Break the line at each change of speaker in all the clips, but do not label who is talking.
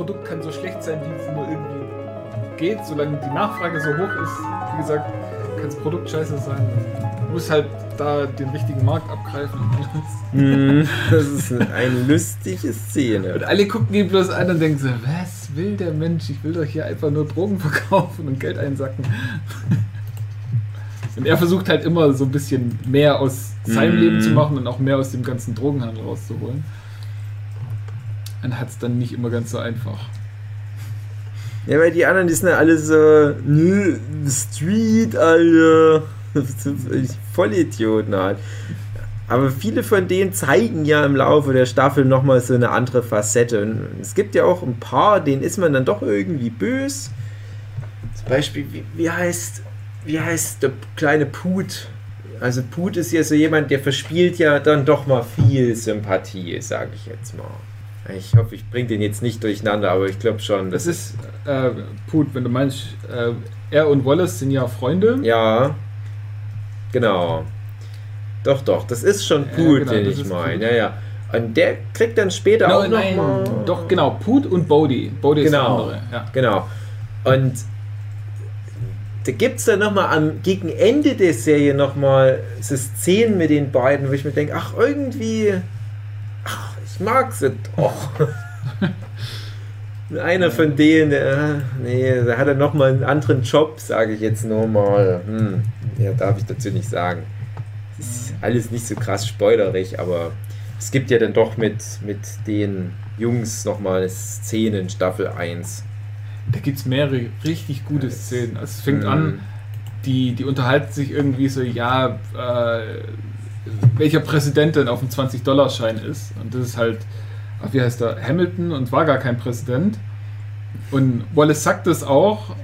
Produkt kann so schlecht sein, wie es nur irgendwie geht, solange die Nachfrage so hoch ist. Wie gesagt, kann das Produkt scheiße sein. Du musst halt da den richtigen Markt abgreifen.
Mm, das ist eine lustige Szene.
Und alle gucken ihn bloß an und denken so, was will der Mensch? Ich will doch hier einfach nur Drogen verkaufen und Geld einsacken. Und er versucht halt immer so ein bisschen mehr aus seinem mm. Leben zu machen und auch mehr aus dem ganzen Drogenhandel rauszuholen. Und hat es dann nicht immer ganz so einfach.
Ja, weil die anderen, die sind ja alle so, nö, Street, Alter. Vollidioten halt. Aber viele von denen zeigen ja im Laufe der Staffel nochmal so eine andere Facette. Und es gibt ja auch ein paar, denen ist man dann doch irgendwie böse. Zum Beispiel, wie, wie heißt, wie heißt der kleine Put? Also Put ist ja so jemand, der verspielt ja dann doch mal viel Sympathie, sage ich jetzt mal. Ich hoffe, ich bringe den jetzt nicht durcheinander, aber ich glaube schon.
Das ist äh, Put, wenn du meinst, äh, er und Wallace sind ja Freunde.
Ja. Genau. Doch, doch, das ist schon Put, genau, den ich meine. Ja, ja. Und der kriegt dann später no, auch noch mal
Doch, genau, Put und Bodhi. Bodhi
genau, ist
der
andere. Ja. Genau. Und da gibt es dann nochmal am gegen Ende der Serie nochmal so Szenen mit den beiden, wo ich mir denke, ach, irgendwie, mag sie doch. Einer von denen, äh, nee, da hat er nochmal einen anderen Job, sage ich jetzt nur mal. Hm. Mehr darf ich dazu nicht sagen. Es ist alles nicht so krass spoilerig, aber es gibt ja dann doch mit, mit den Jungs nochmal Szenen in Staffel 1.
Da gibt es mehrere richtig gute das, Szenen. Also es fängt mm. an, die, die unterhalten sich irgendwie so, ja, äh, welcher Präsident denn auf dem 20-Dollar-Schein ist. Und das ist halt, wie heißt der, Hamilton und war gar kein Präsident. Und Wallace sagt das auch,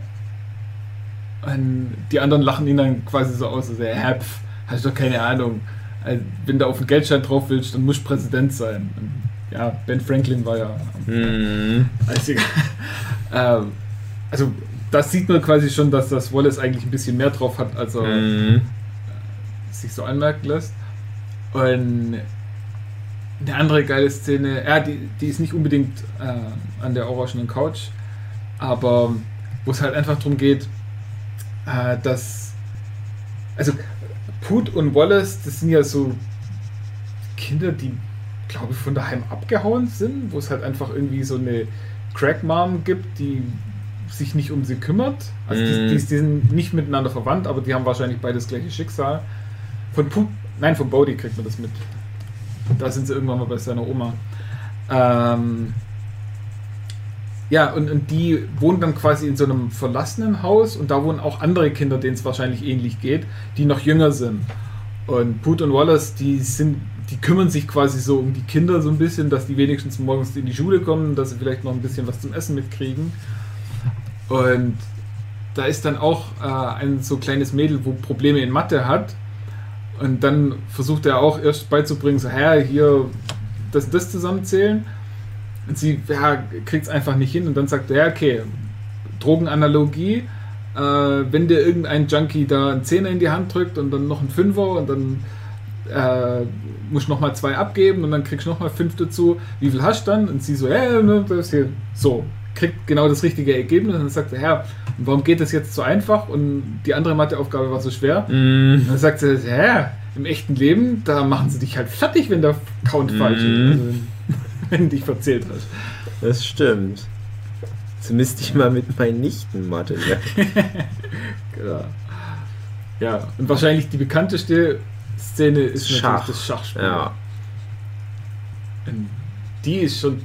und die anderen lachen ihn dann quasi so aus, also, er Hepf, hast doch keine Ahnung. Also, wenn du auf den Geldschein drauf willst, dann musst du Präsident sein. Und ja, Ben Franklin war ja. Mhm. Also, ähm, also, das sieht man quasi schon, dass das Wallace eigentlich ein bisschen mehr drauf hat, als er mhm. sich so anmerken lässt. Und eine andere geile Szene, ja, die, die ist nicht unbedingt äh, an der orangenen Couch, aber wo es halt einfach darum geht, äh, dass. Also, Put und Wallace, das sind ja so Kinder, die, glaube ich, von daheim abgehauen sind, wo es halt einfach irgendwie so eine Crack-Mom gibt, die sich nicht um sie kümmert. Also, mm. die, die, die, sind nicht miteinander verwandt, aber die haben wahrscheinlich beide das gleiche Schicksal. Von Put, nein, von Bodhi kriegt man das mit. Da sind sie irgendwann mal bei seiner Oma. Ähm, ja, und, und die wohnen dann quasi in so einem verlassenen Haus und da wohnen auch andere Kinder, denen es wahrscheinlich ähnlich geht, die noch jünger sind. Und Put und Wallace, die sind, die kümmern sich quasi so um die Kinder so ein bisschen, dass die wenigstens morgens in die Schule kommen, dass sie vielleicht noch ein bisschen was zum Essen mitkriegen. Und da ist dann auch äh, ein so kleines Mädel, wo Probleme in Mathe hat. Und dann versucht er auch erst beizubringen, so, hä, hier das das zusammenzählen. Und sie ja, kriegt es einfach nicht hin und dann sagt er, okay, Drogenanalogie, äh, wenn dir irgendein Junkie da einen Zehner in die Hand drückt und dann noch einen Fünfer und dann äh, musst du nochmal zwei abgeben und dann kriegst du nochmal fünf dazu, wie viel hast du dann? Und sie so, ja, ne, das hier, so, kriegt genau das richtige Ergebnis und dann sagt er, ja, warum geht das jetzt so einfach und die andere Matheaufgabe war so schwer? Mm. Und dann sagt sie, ja, im echten Leben, da machen sie dich halt fertig, wenn der Count mm. falsch ist. Also, wenn du dich verzählt hast.
Das stimmt. Müsste ich mal mit meinen Nichten Mathe lernen.
genau. Ja, und wahrscheinlich die bekannteste Szene ist Schach. natürlich das Schachspiel.
Ja.
Die ist schon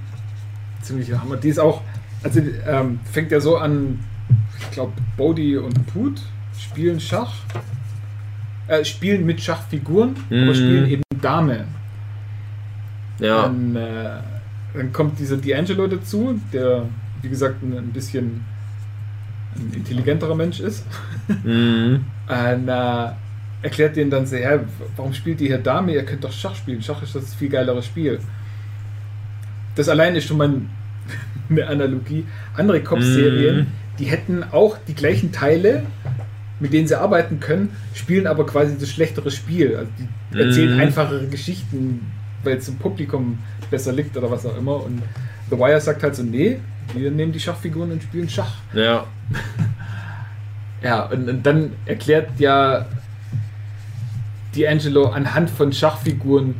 ziemlich Hammer. Die ist auch, also ähm, fängt ja so an, ich glaube, Bodhi und Put spielen Schach. Äh, spielen mit Schachfiguren, mhm. aber spielen eben Dame.
Ja.
Dann, äh, dann kommt dieser D'Angelo dazu, der, wie gesagt, ein, ein bisschen ein intelligenterer Mensch ist. Mhm. Und, äh, erklärt denen dann sehr, ja, warum spielt ihr hier Dame? Ihr könnt doch Schach spielen. Schach ist das viel geilere Spiel. Das allein ist schon mal eine Analogie. Andere Kopfserien, mm. die hätten auch die gleichen Teile, mit denen sie arbeiten können, spielen aber quasi das schlechtere Spiel. Also die erzählen mm. einfachere Geschichten, weil es im Publikum besser liegt oder was auch immer. Und The Wire sagt halt so, nee, wir nehmen die Schachfiguren und spielen Schach.
Ja.
Ja, und, und dann erklärt ja D'Angelo anhand von Schachfiguren,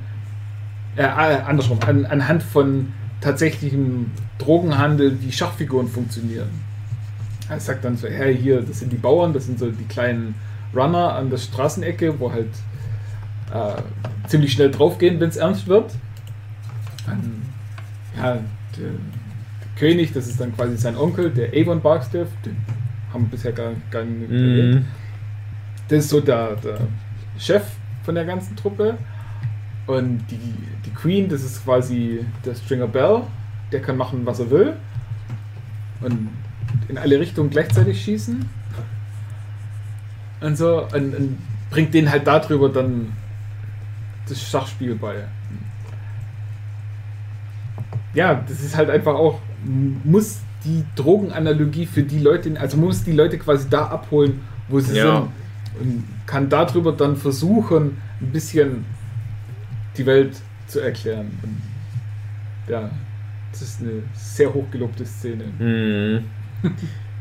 äh, äh, andersrum, an, anhand von tatsächlichem Drogenhandel, wie Schachfiguren funktionieren. Er sagt dann so, hey, hier, das sind die Bauern, das sind so die kleinen Runner an der Straßenecke, wo halt äh, ziemlich schnell draufgehen, wenn es ernst wird. Dann, ja, der, der, König, das ist dann quasi sein Onkel, der Avon Barkstiff, den haben wir bisher gar, gar nicht
Mhm.
Das ist so der, der Chef von der ganzen Truppe. Und die, die Queen, das ist quasi der Stringer Bell, der kann machen, was er will. Und in alle Richtungen gleichzeitig schießen. Und so. Und, und bringt denen halt darüber dann das Schachspiel bei. Ja, das ist halt einfach auch, muss die Drogenanalogie für die Leute, also muss die Leute quasi da abholen, wo sie
Ja.
sind. Und kann darüber dann versuchen, ein bisschen die Welt zu erklären. Und ja, das ist eine sehr hochgelobte Szene.
Mhm.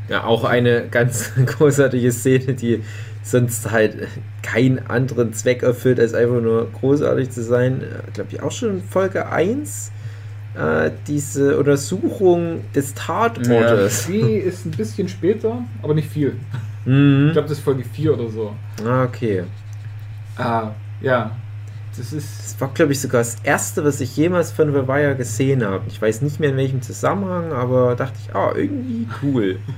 Ja, auch eine ganz großartige Szene, die sonst halt keinen anderen Zweck erfüllt, als einfach nur großartig zu sein. Glaube ich auch schon in Folge 1. Äh, diese Untersuchung des Tatortes.
Die ist ein bisschen später, aber nicht viel. Ich
Mhm.
glaube, das ist Folge 4 oder so.
Ah, okay.
Ah, ja. Das ist.
Das war, glaube ich, sogar das erste, was ich jemals von The Wire gesehen habe. Ich weiß nicht mehr in welchem Zusammenhang, aber dachte ich, ah, irgendwie cool.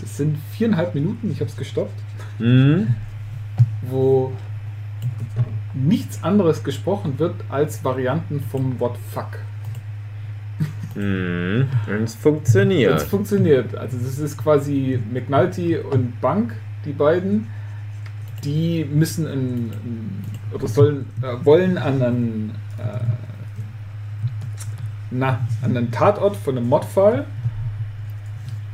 Das sind viereinhalb Minuten, ich habe es gestoppt,
Mhm.
wo nichts anderes gesprochen wird als Varianten vom Wort Fuck.
Mhm. Und es
Es
funktioniert.
funktioniert. Also das ist quasi McNulty und Bank, die beiden, die müssen ein, ein oder sollen äh, wollen an einen äh, na, an einen Tatort von einem Mordfall,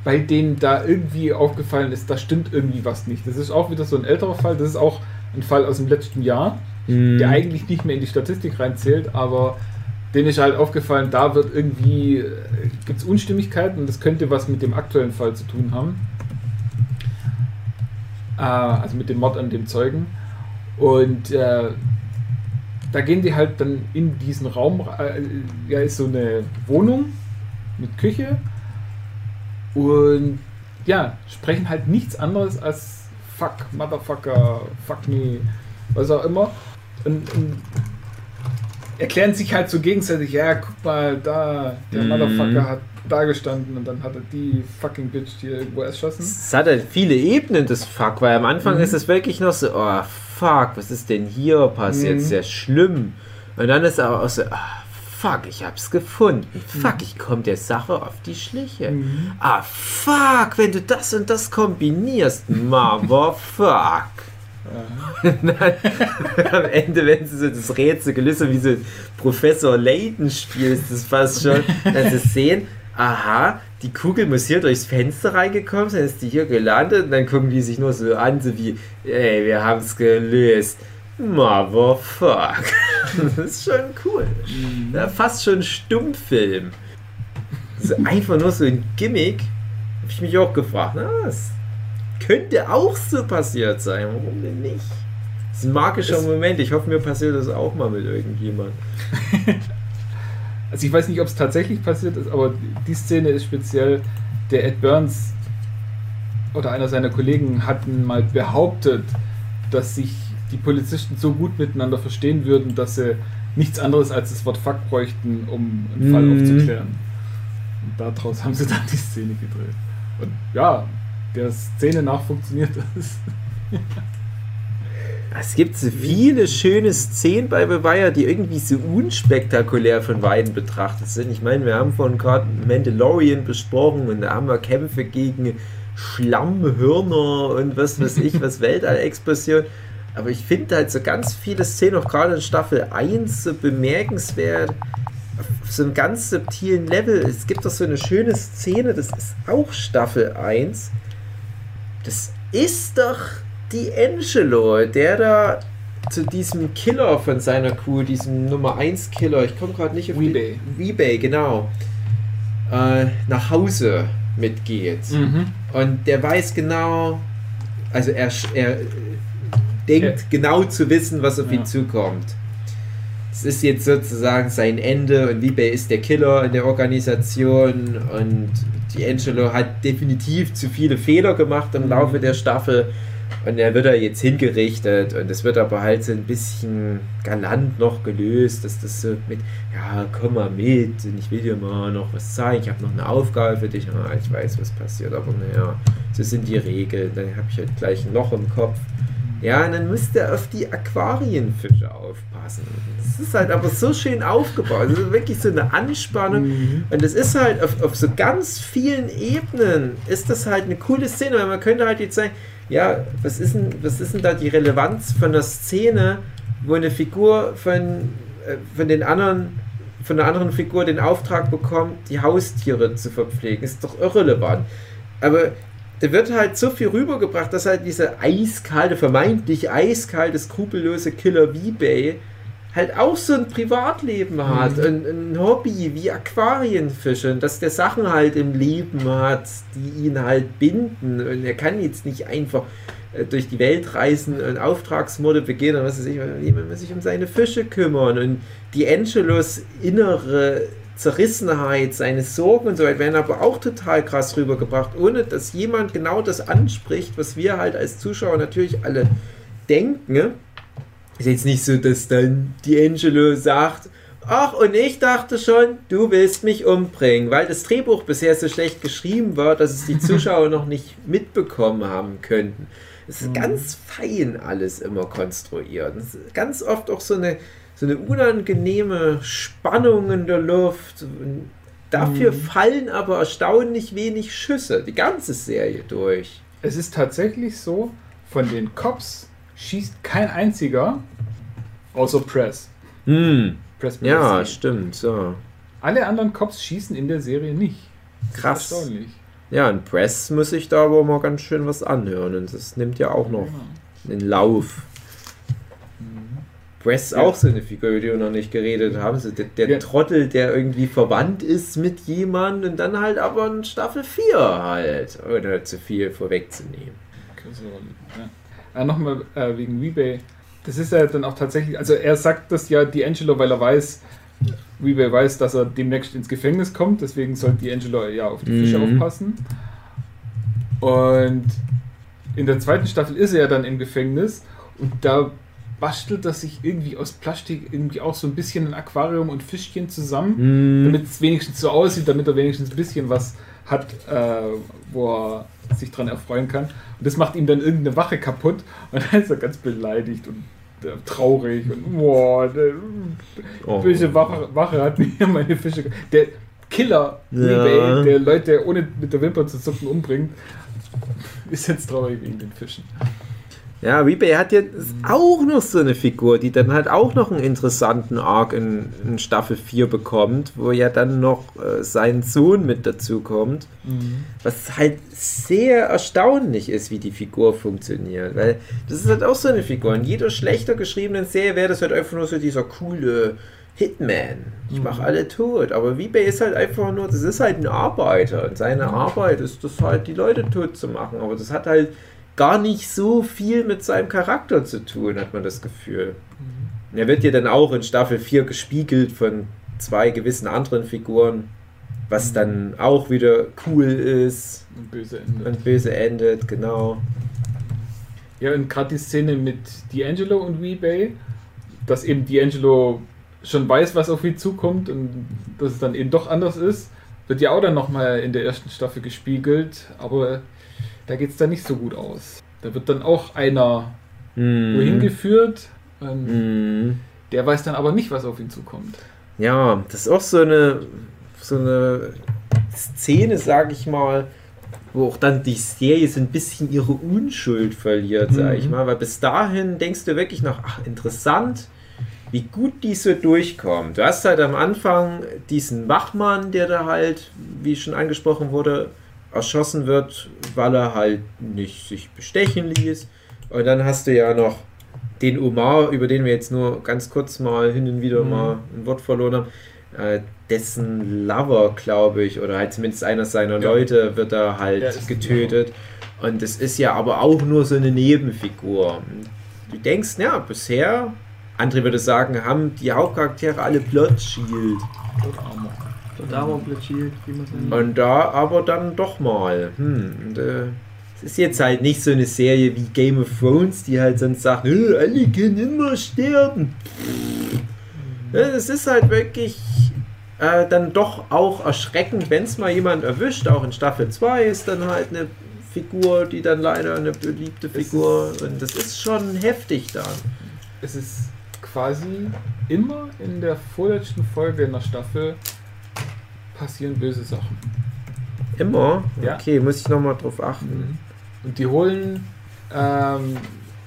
bei denen da irgendwie aufgefallen ist, da stimmt irgendwie was nicht. Das ist auch wieder so ein älterer Fall. Das ist auch ein Fall aus dem letzten Jahr
Mhm.
der eigentlich nicht mehr in die Statistik reinzählt, aber denen ist halt aufgefallen, da wird irgendwie, gibt es Unstimmigkeiten und das könnte was mit dem aktuellen Fall zu tun haben. Äh, also mit dem Mord an dem Zeugen. Und äh, da gehen die halt dann in diesen Raum, äh, ja, ist so eine Wohnung mit Küche und ja, sprechen halt nichts anderes als Fuck, Motherfucker, Fuck me, was auch immer. Und, und erklären sich halt so gegenseitig, ja, guck mal, da, der
Mhm.
Motherfucker hat da gestanden und dann hat er die fucking Bitch hier irgendwo erschossen.
Es hat halt viele Ebenen, das Fuck, weil am Anfang
Mhm.
ist es wirklich noch so, oh fuck, was ist denn hier passiert?
Mhm.
Sehr schlimm. Und dann ist aber auch so, ah, fuck, ich hab's gefunden. Fuck, ich komme der Sache auf die Schliche.
Mhm.
Ah, fuck, wenn du das und das kombinierst, Mother fuck.
Ja.
Und dann, am Ende, wenn sie so das Rätsel gelöst haben, wie so Professor Layton spielt, ist das fast schon, dass sie sehen, aha, die Kugel muss hier durchs Fenster reingekommen sein, ist die hier gelandet und dann gucken die sich nur so an, so wie, ey, wir haben es gelöst. Motherfuck. Das ist schon cool.
Mhm.
Ja, fast schon Stummfilm. So einfach nur so ein Gimmick. Habe ich mich auch gefragt. Na, das könnte auch so passiert sein. Warum denn nicht? Das ist ein magischer Moment. Ich hoffe, mir passiert das auch mal mit irgendjemand.
Also ich weiß nicht, ob es tatsächlich passiert ist, aber die Szene ist speziell, der Ed Burns oder einer seiner Kollegen hatten mal behauptet, dass sich die Polizisten so gut miteinander verstehen würden, dass sie nichts anderes als das Wort Fuck bräuchten, um einen Fall
Mhm.
aufzuklären. Und daraus haben sie dann die Szene gedreht. Und ja, der Szene nach funktioniert das.
Es gibt so viele schöne Szenen bei Wire, die irgendwie so unspektakulär von Weitem betrachtet sind. Ich meine, wir haben vorhin gerade Mandalorian besprochen und da haben wir Kämpfe gegen Schlammhörner und was weiß ich, was Weltall-Explosion. Aber ich finde halt so ganz viele Szenen, auch gerade in Staffel 1, so bemerkenswert auf so einem ganz subtilen Level. Es gibt doch so eine schöne Szene, das ist auch Staffel 1. Das ist doch die Angelo, der da zu diesem Killer von seiner Crew, diesem Nummer 1 Killer, ich komme gerade nicht auf die-
Weebay.
Weebay, genau. äh, nach Hause mitgeht.
Mhm.
Und der weiß genau, also er, er denkt
Ja.
genau zu wissen, was auf ihn
Ja.
zukommt. Es ist jetzt sozusagen sein Ende und Liebe ist der Killer in der Organisation und D'Angelo hat definitiv zu viele Fehler gemacht im Laufe der Staffel und er wird da jetzt hingerichtet und es wird aber halt so ein bisschen galant noch gelöst, dass das so mit, ja, komm mal mit und ich will dir mal noch was zeigen, ich habe noch eine Aufgabe für dich, ah, ich weiß, was passiert, aber naja, so sind die Regeln, dann habe ich halt gleich ein Loch im Kopf. Ja, und dann müsst ihr auf die Aquarienfische aufpassen. Das ist halt aber so schön aufgebaut. Das ist wirklich so eine Anspannung.
Mhm.
Und es ist halt auf, auf so ganz vielen Ebenen ist das halt eine coole Szene, weil man könnte halt jetzt sagen, ja, was ist denn, was ist denn da die Relevanz von der Szene, wo eine Figur von, äh, von den anderen, von einer anderen Figur den Auftrag bekommt, die Haustiere zu verpflegen. Ist doch irrelevant. Aber da wird halt so viel rübergebracht, dass halt diese eiskalte, vermeintlich eiskalte, skrupellose Killer wie Bay halt auch so ein Privatleben hat, ein, ein Hobby wie Aquarienfischen, dass der Sachen halt im Leben hat, die ihn halt binden und er kann jetzt nicht einfach äh, durch die Welt reisen und Auftragsmorde begehen und was weiß ich, jemand muss sich um seine Fische kümmern und die Angelos innere Zerrissenheit, seine Sorgen und so weiter werden aber auch total krass rübergebracht, ohne dass jemand genau das anspricht, was wir halt als Zuschauer natürlich alle denken. Ist jetzt nicht so, dass dann D'Angelo sagt, ach, und ich dachte schon, du willst mich umbringen, weil das Drehbuch bisher so schlecht geschrieben war, dass es die Zuschauer noch nicht mitbekommen haben könnten. Es ist ganz fein alles immer konstruiert. Es ist ganz oft auch so eine, so eine unangenehme Spannung in der Luft. Und dafür fallen aber erstaunlich wenig Schüsse, die ganze Serie durch.
Es ist tatsächlich so, von den Cops schießt kein einziger, außer Press.
Hm.
Press
Ja, stimmt. So.
Alle anderen Cops schießen in der Serie nicht. Das
Krass.
Erstaunlich.
Ja, in Press muss ich da aber mal ganz schön was anhören und das nimmt ja auch noch
Ja.
einen Lauf. Press
Ja.
auch so eine Figur, über die wir noch nicht geredet haben. So der der
Ja.
Trottel, der irgendwie verwandt ist mit jemandem und dann halt aber in Staffel 4 halt. Ohne zu viel vorwegzunehmen.
Größere Rolle, Ja. Äh, Nochmal äh, wegen Rebay. Das ist ja dann auch tatsächlich, also er sagt das ja D'Angelo, weil er weiß, Rebay weiß, dass er demnächst ins Gefängnis kommt, deswegen soll D'Angelo ja auf die Fische
Mhm.
aufpassen. Und in der zweiten Staffel ist er ja dann im Gefängnis und da bastelt er sich irgendwie aus Plastik irgendwie auch so ein bisschen ein Aquarium und Fischchen zusammen
Hm.
damit es wenigstens so aussieht, damit er wenigstens ein bisschen was hat, äh, wo er sich dran erfreuen kann. Und das macht ihm dann irgendeine Wache kaputt und dann ist er ganz beleidigt und äh, traurig und boah, der
Oh.
böse Wache, Wache hat mir meine Fische. Der Killer,
Ja.
der Leute ohne mit der Wimper zu zucken umbringt, ist jetzt traurig wegen den Fischen.
Ja, Rebay hat jetzt auch noch so eine Figur, die dann halt auch noch einen interessanten Arc in, in Staffel 4 bekommt, wo ja dann noch äh, sein Sohn mit dazu kommt. Was halt sehr erstaunlich ist, wie die Figur funktioniert. Weil das ist halt auch so eine Figur. In jeder schlechter geschriebenen Serie wäre das halt einfach nur so dieser coole Hitman. Ich mache alle tot. Aber Rebay ist halt einfach nur, das ist halt ein Arbeiter. Und seine Arbeit ist das halt, die Leute tot zu machen. Aber das hat halt gar nicht so viel mit seinem Charakter zu tun, hat man das Gefühl. Er wird ja dann auch in Staffel 4 gespiegelt von zwei gewissen anderen Figuren, was dann auch wieder cool ist
Und böse Ende.
und böse endet, genau.
Ja, und gerade die Szene mit D'Angelo und Rebay, dass eben D'Angelo schon weiß, was auf ihn zukommt und dass es dann eben doch anders ist, wird ja auch dann nochmal in der ersten Staffel gespiegelt, aber da geht es dann nicht so gut aus. Da wird dann auch einer wohin
Mhm.
geführt, und
Mhm.
der weiß dann aber nicht, was auf ihn zukommt.
Ja, das ist auch so eine, so eine Szene, sag ich mal, wo auch dann die Serie so ein bisschen ihre Unschuld verliert, sag ich
Mhm.
mal. Weil bis dahin denkst du wirklich noch, ach, interessant, wie gut die so durchkommt. Du hast halt am Anfang diesen Wachmann, der da halt, wie schon angesprochen wurde, erschossen wird, weil er halt nicht sich bestechen ließ. Und dann hast du ja noch den Omar, über den wir jetzt nur ganz kurz mal hin und wieder
Mhm.
mal ein Wort verloren haben. äh, dessen Lover, glaube ich, oder halt zumindest einer seiner
Ja.
Leute wird da halt
Ja,
getötet. Und es ist ja aber auch nur so eine Nebenfigur. Du denkst, ja, bisher, André würde sagen, haben die Hauptcharaktere alle Blood Shield.
Oder Armor.
Und da war Blood Shield, wie man es nennt.
Und da aber dann doch mal. Hm, und, äh, es ist jetzt halt nicht so eine Serie wie Game of Thrones, die halt sonst sagt, "Äh, alle können immer sterben. Ja, Es ist halt wirklich äh, dann doch auch erschreckend, wenn es mal jemand erwischt. Auch in Staffel 2 ist dann halt eine Figur, die dann leider eine beliebte
Es
Figur. Und das ist schon heftig dann.
Es ist quasi immer in der vorletzten Folge in der Staffel passieren böse Sachen.
Immer?
Ja.
Okay, muss ich nochmal drauf achten.
Und die holen, ähm,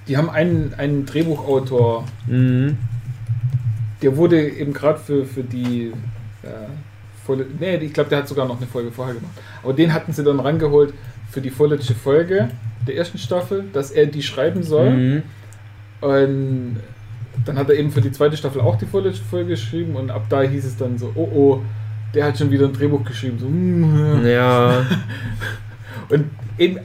die haben einen, einen Drehbuchautor,
Mhm.
der wurde eben gerade für, für die äh, volle, nee, ich glaube, der hat sogar noch eine Folge vorher gemacht. Aber den hatten sie dann rangeholt für die vorletzte Folge der ersten Staffel, dass er die schreiben soll.
Mhm.
Und dann hat er eben für die zweite Staffel auch die vorletzte Folge geschrieben und ab da hieß es dann so, oh oh, der hat schon wieder ein Drehbuch geschrieben. So, mm.
Ja.
Und eben äh,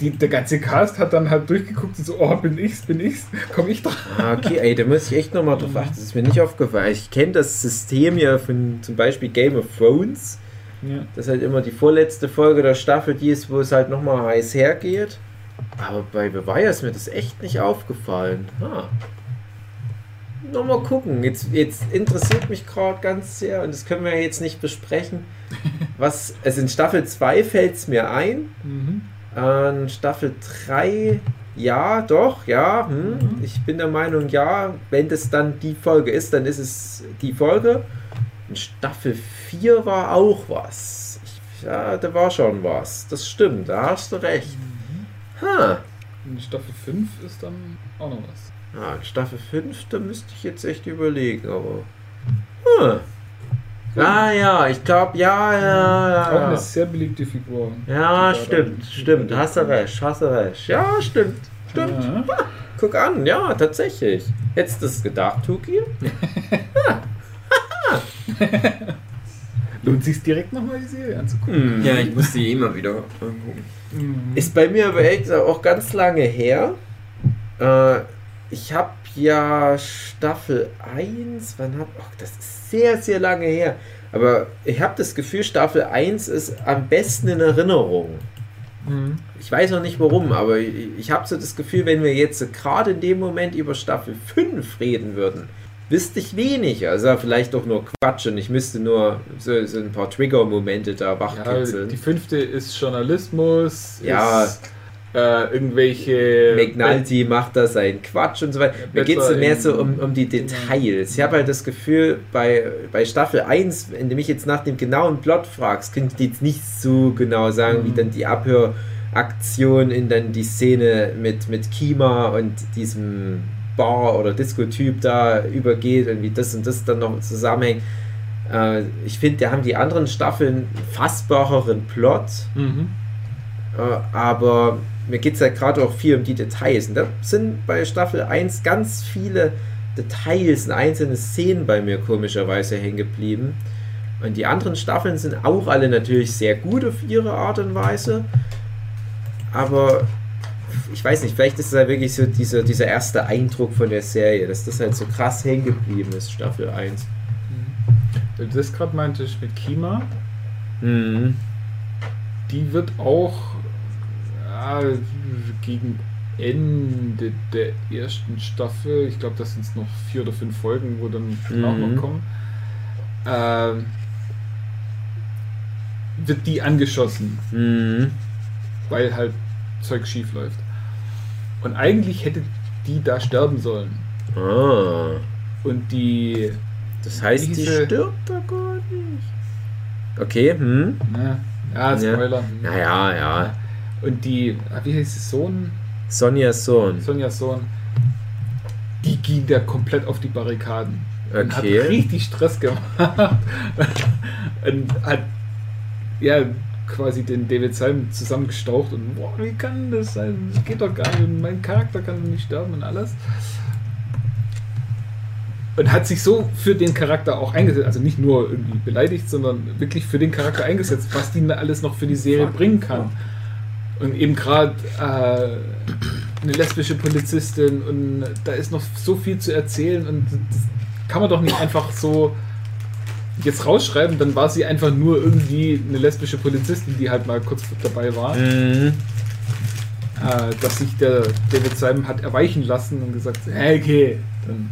die, der ganze Cast hat dann halt durchgeguckt und so, oh, bin ich's, bin ich's, komm ich dran.
Ah, okay, ey, da muss ich echt nochmal drauf achten. Das ist mir nicht aufgefallen. Ich kenne das System ja von zum Beispiel Game of Thrones.
Ja.
Das halt immer die vorletzte Folge der Staffel, die ist, wo es halt nochmal heiß hergeht. Aber bei Beweier ist mir das echt nicht aufgefallen. Ah. Nochmal gucken. Jetzt, jetzt interessiert mich gerade ganz sehr, und das können wir jetzt nicht besprechen. Was, also in Staffel 2 fällt es mir ein.
Mhm.
An Staffel 3, ja, doch, ja. Hm.
Mhm.
Ich bin der Meinung, ja, wenn das dann die Folge ist, dann ist es die Folge. In Staffel 4 war auch was. Ich, ja, da war schon was. Das stimmt, da hast du recht. Ha.
In Staffel 5 ist dann auch noch was.
Ja, in Staffel 5, da müsste ich jetzt echt überlegen, aber. Hm. Ah ja, ich glaube, ja, ja,
Auch eine
ja.
sehr beliebte Figur.
Ja, stimmt, stimmt. Hast du recht, hast du recht. Ja, stimmt, stimmt.
Ja.
Guck an, ja, tatsächlich. Hättest du es gedacht, Tuki?
Lohnt sich direkt nochmal die Serie anzugucken.
Hm.
Ja, ich muss die immer wieder angucken.
Mhm.
Ist bei mir aber gesagt auch ganz lange her. Äh, ich habe ja Staffel 1, wann hab, ach, das ist sehr, sehr lange her. Aber ich habe das Gefühl, Staffel 1 ist am besten in Erinnerung.
Mhm.
Ich weiß noch nicht warum, aber ich, ich habe so das Gefühl, wenn wir jetzt gerade in dem Moment über Staffel 5 reden würden, wüsste ich wenig. Also vielleicht doch nur Quatsch und ich müsste nur so, so ein paar Trigger-Momente da
Ja,
wachkitzeln.
die fünfte ist Journalismus,
Ja.
ist äh, irgendwelche
McNulty macht da seinen Quatsch und so weiter. Mir geht es mehr so um, um die Details. Ich habe halt das Gefühl, bei, bei Staffel 1, wenn du mich jetzt nach dem genauen Plot fragst, könnte ich jetzt nicht so genau sagen,
Mhm.
wie dann die Abhöraktion in dann die Szene mit, mit Kima und diesem Bar- oder Disco-Typ da übergeht und wie das und das dann noch zusammenhängt. Äh, ich finde, da haben die anderen Staffeln einen fassbareren Plot.
Mhm.
Äh, aber mir geht es ja gerade auch viel um die Details. Und da sind bei Staffel 1 ganz viele Details und einzelne Szenen bei mir komischerweise hängen geblieben. Und die anderen Staffeln sind auch alle natürlich sehr gut auf ihre Art und Weise. Aber ich weiß nicht, vielleicht ist es halt wirklich so dieser, dieser erste Eindruck von der Serie, dass das halt so krass hängen geblieben ist, Staffel 1.
Weil du das gerade meintest mit Kima,
Mhm.
die wird auch ja, gegen Ende der ersten Staffel, ich glaube, das sind noch vier oder fünf Folgen, wo dann
Mhm.
noch kommen, ähm, wird die angeschossen,
Mhm.
weil halt Zeug schief läuft. Und eigentlich hätte die da sterben sollen.
Ah.
Und die,
Das heißt, die stirbt da gar nicht. Okay, hm.
ne, ja, Spoiler.
Naja, ja.
Und die, ah, wie heißt es, Sohn?
Sonjas Sohn.
Sonjas Sohn, die ging da komplett auf die Barrikaden. Und hat
Okay.
richtig Stress gemacht. und hat ja quasi den David Simon zusammengestaucht und boah, wie kann das sein? Das geht doch gar nicht. Mein Charakter kann nicht sterben und alles. und hat sich so für den Charakter auch eingesetzt, also nicht nur irgendwie beleidigt, sondern wirklich für den Charakter eingesetzt, was die alles noch für die Serie bringen kann. Und eben gerade äh, eine lesbische Polizistin und da ist noch so viel zu erzählen und das kann man doch nicht einfach so jetzt rausschreiben, dann war sie einfach nur irgendwie eine lesbische Polizistin, die halt mal kurz dabei war.
Mhm.
Äh, dass sich der David Simon hat erweichen lassen und gesagt, hey, okay, dann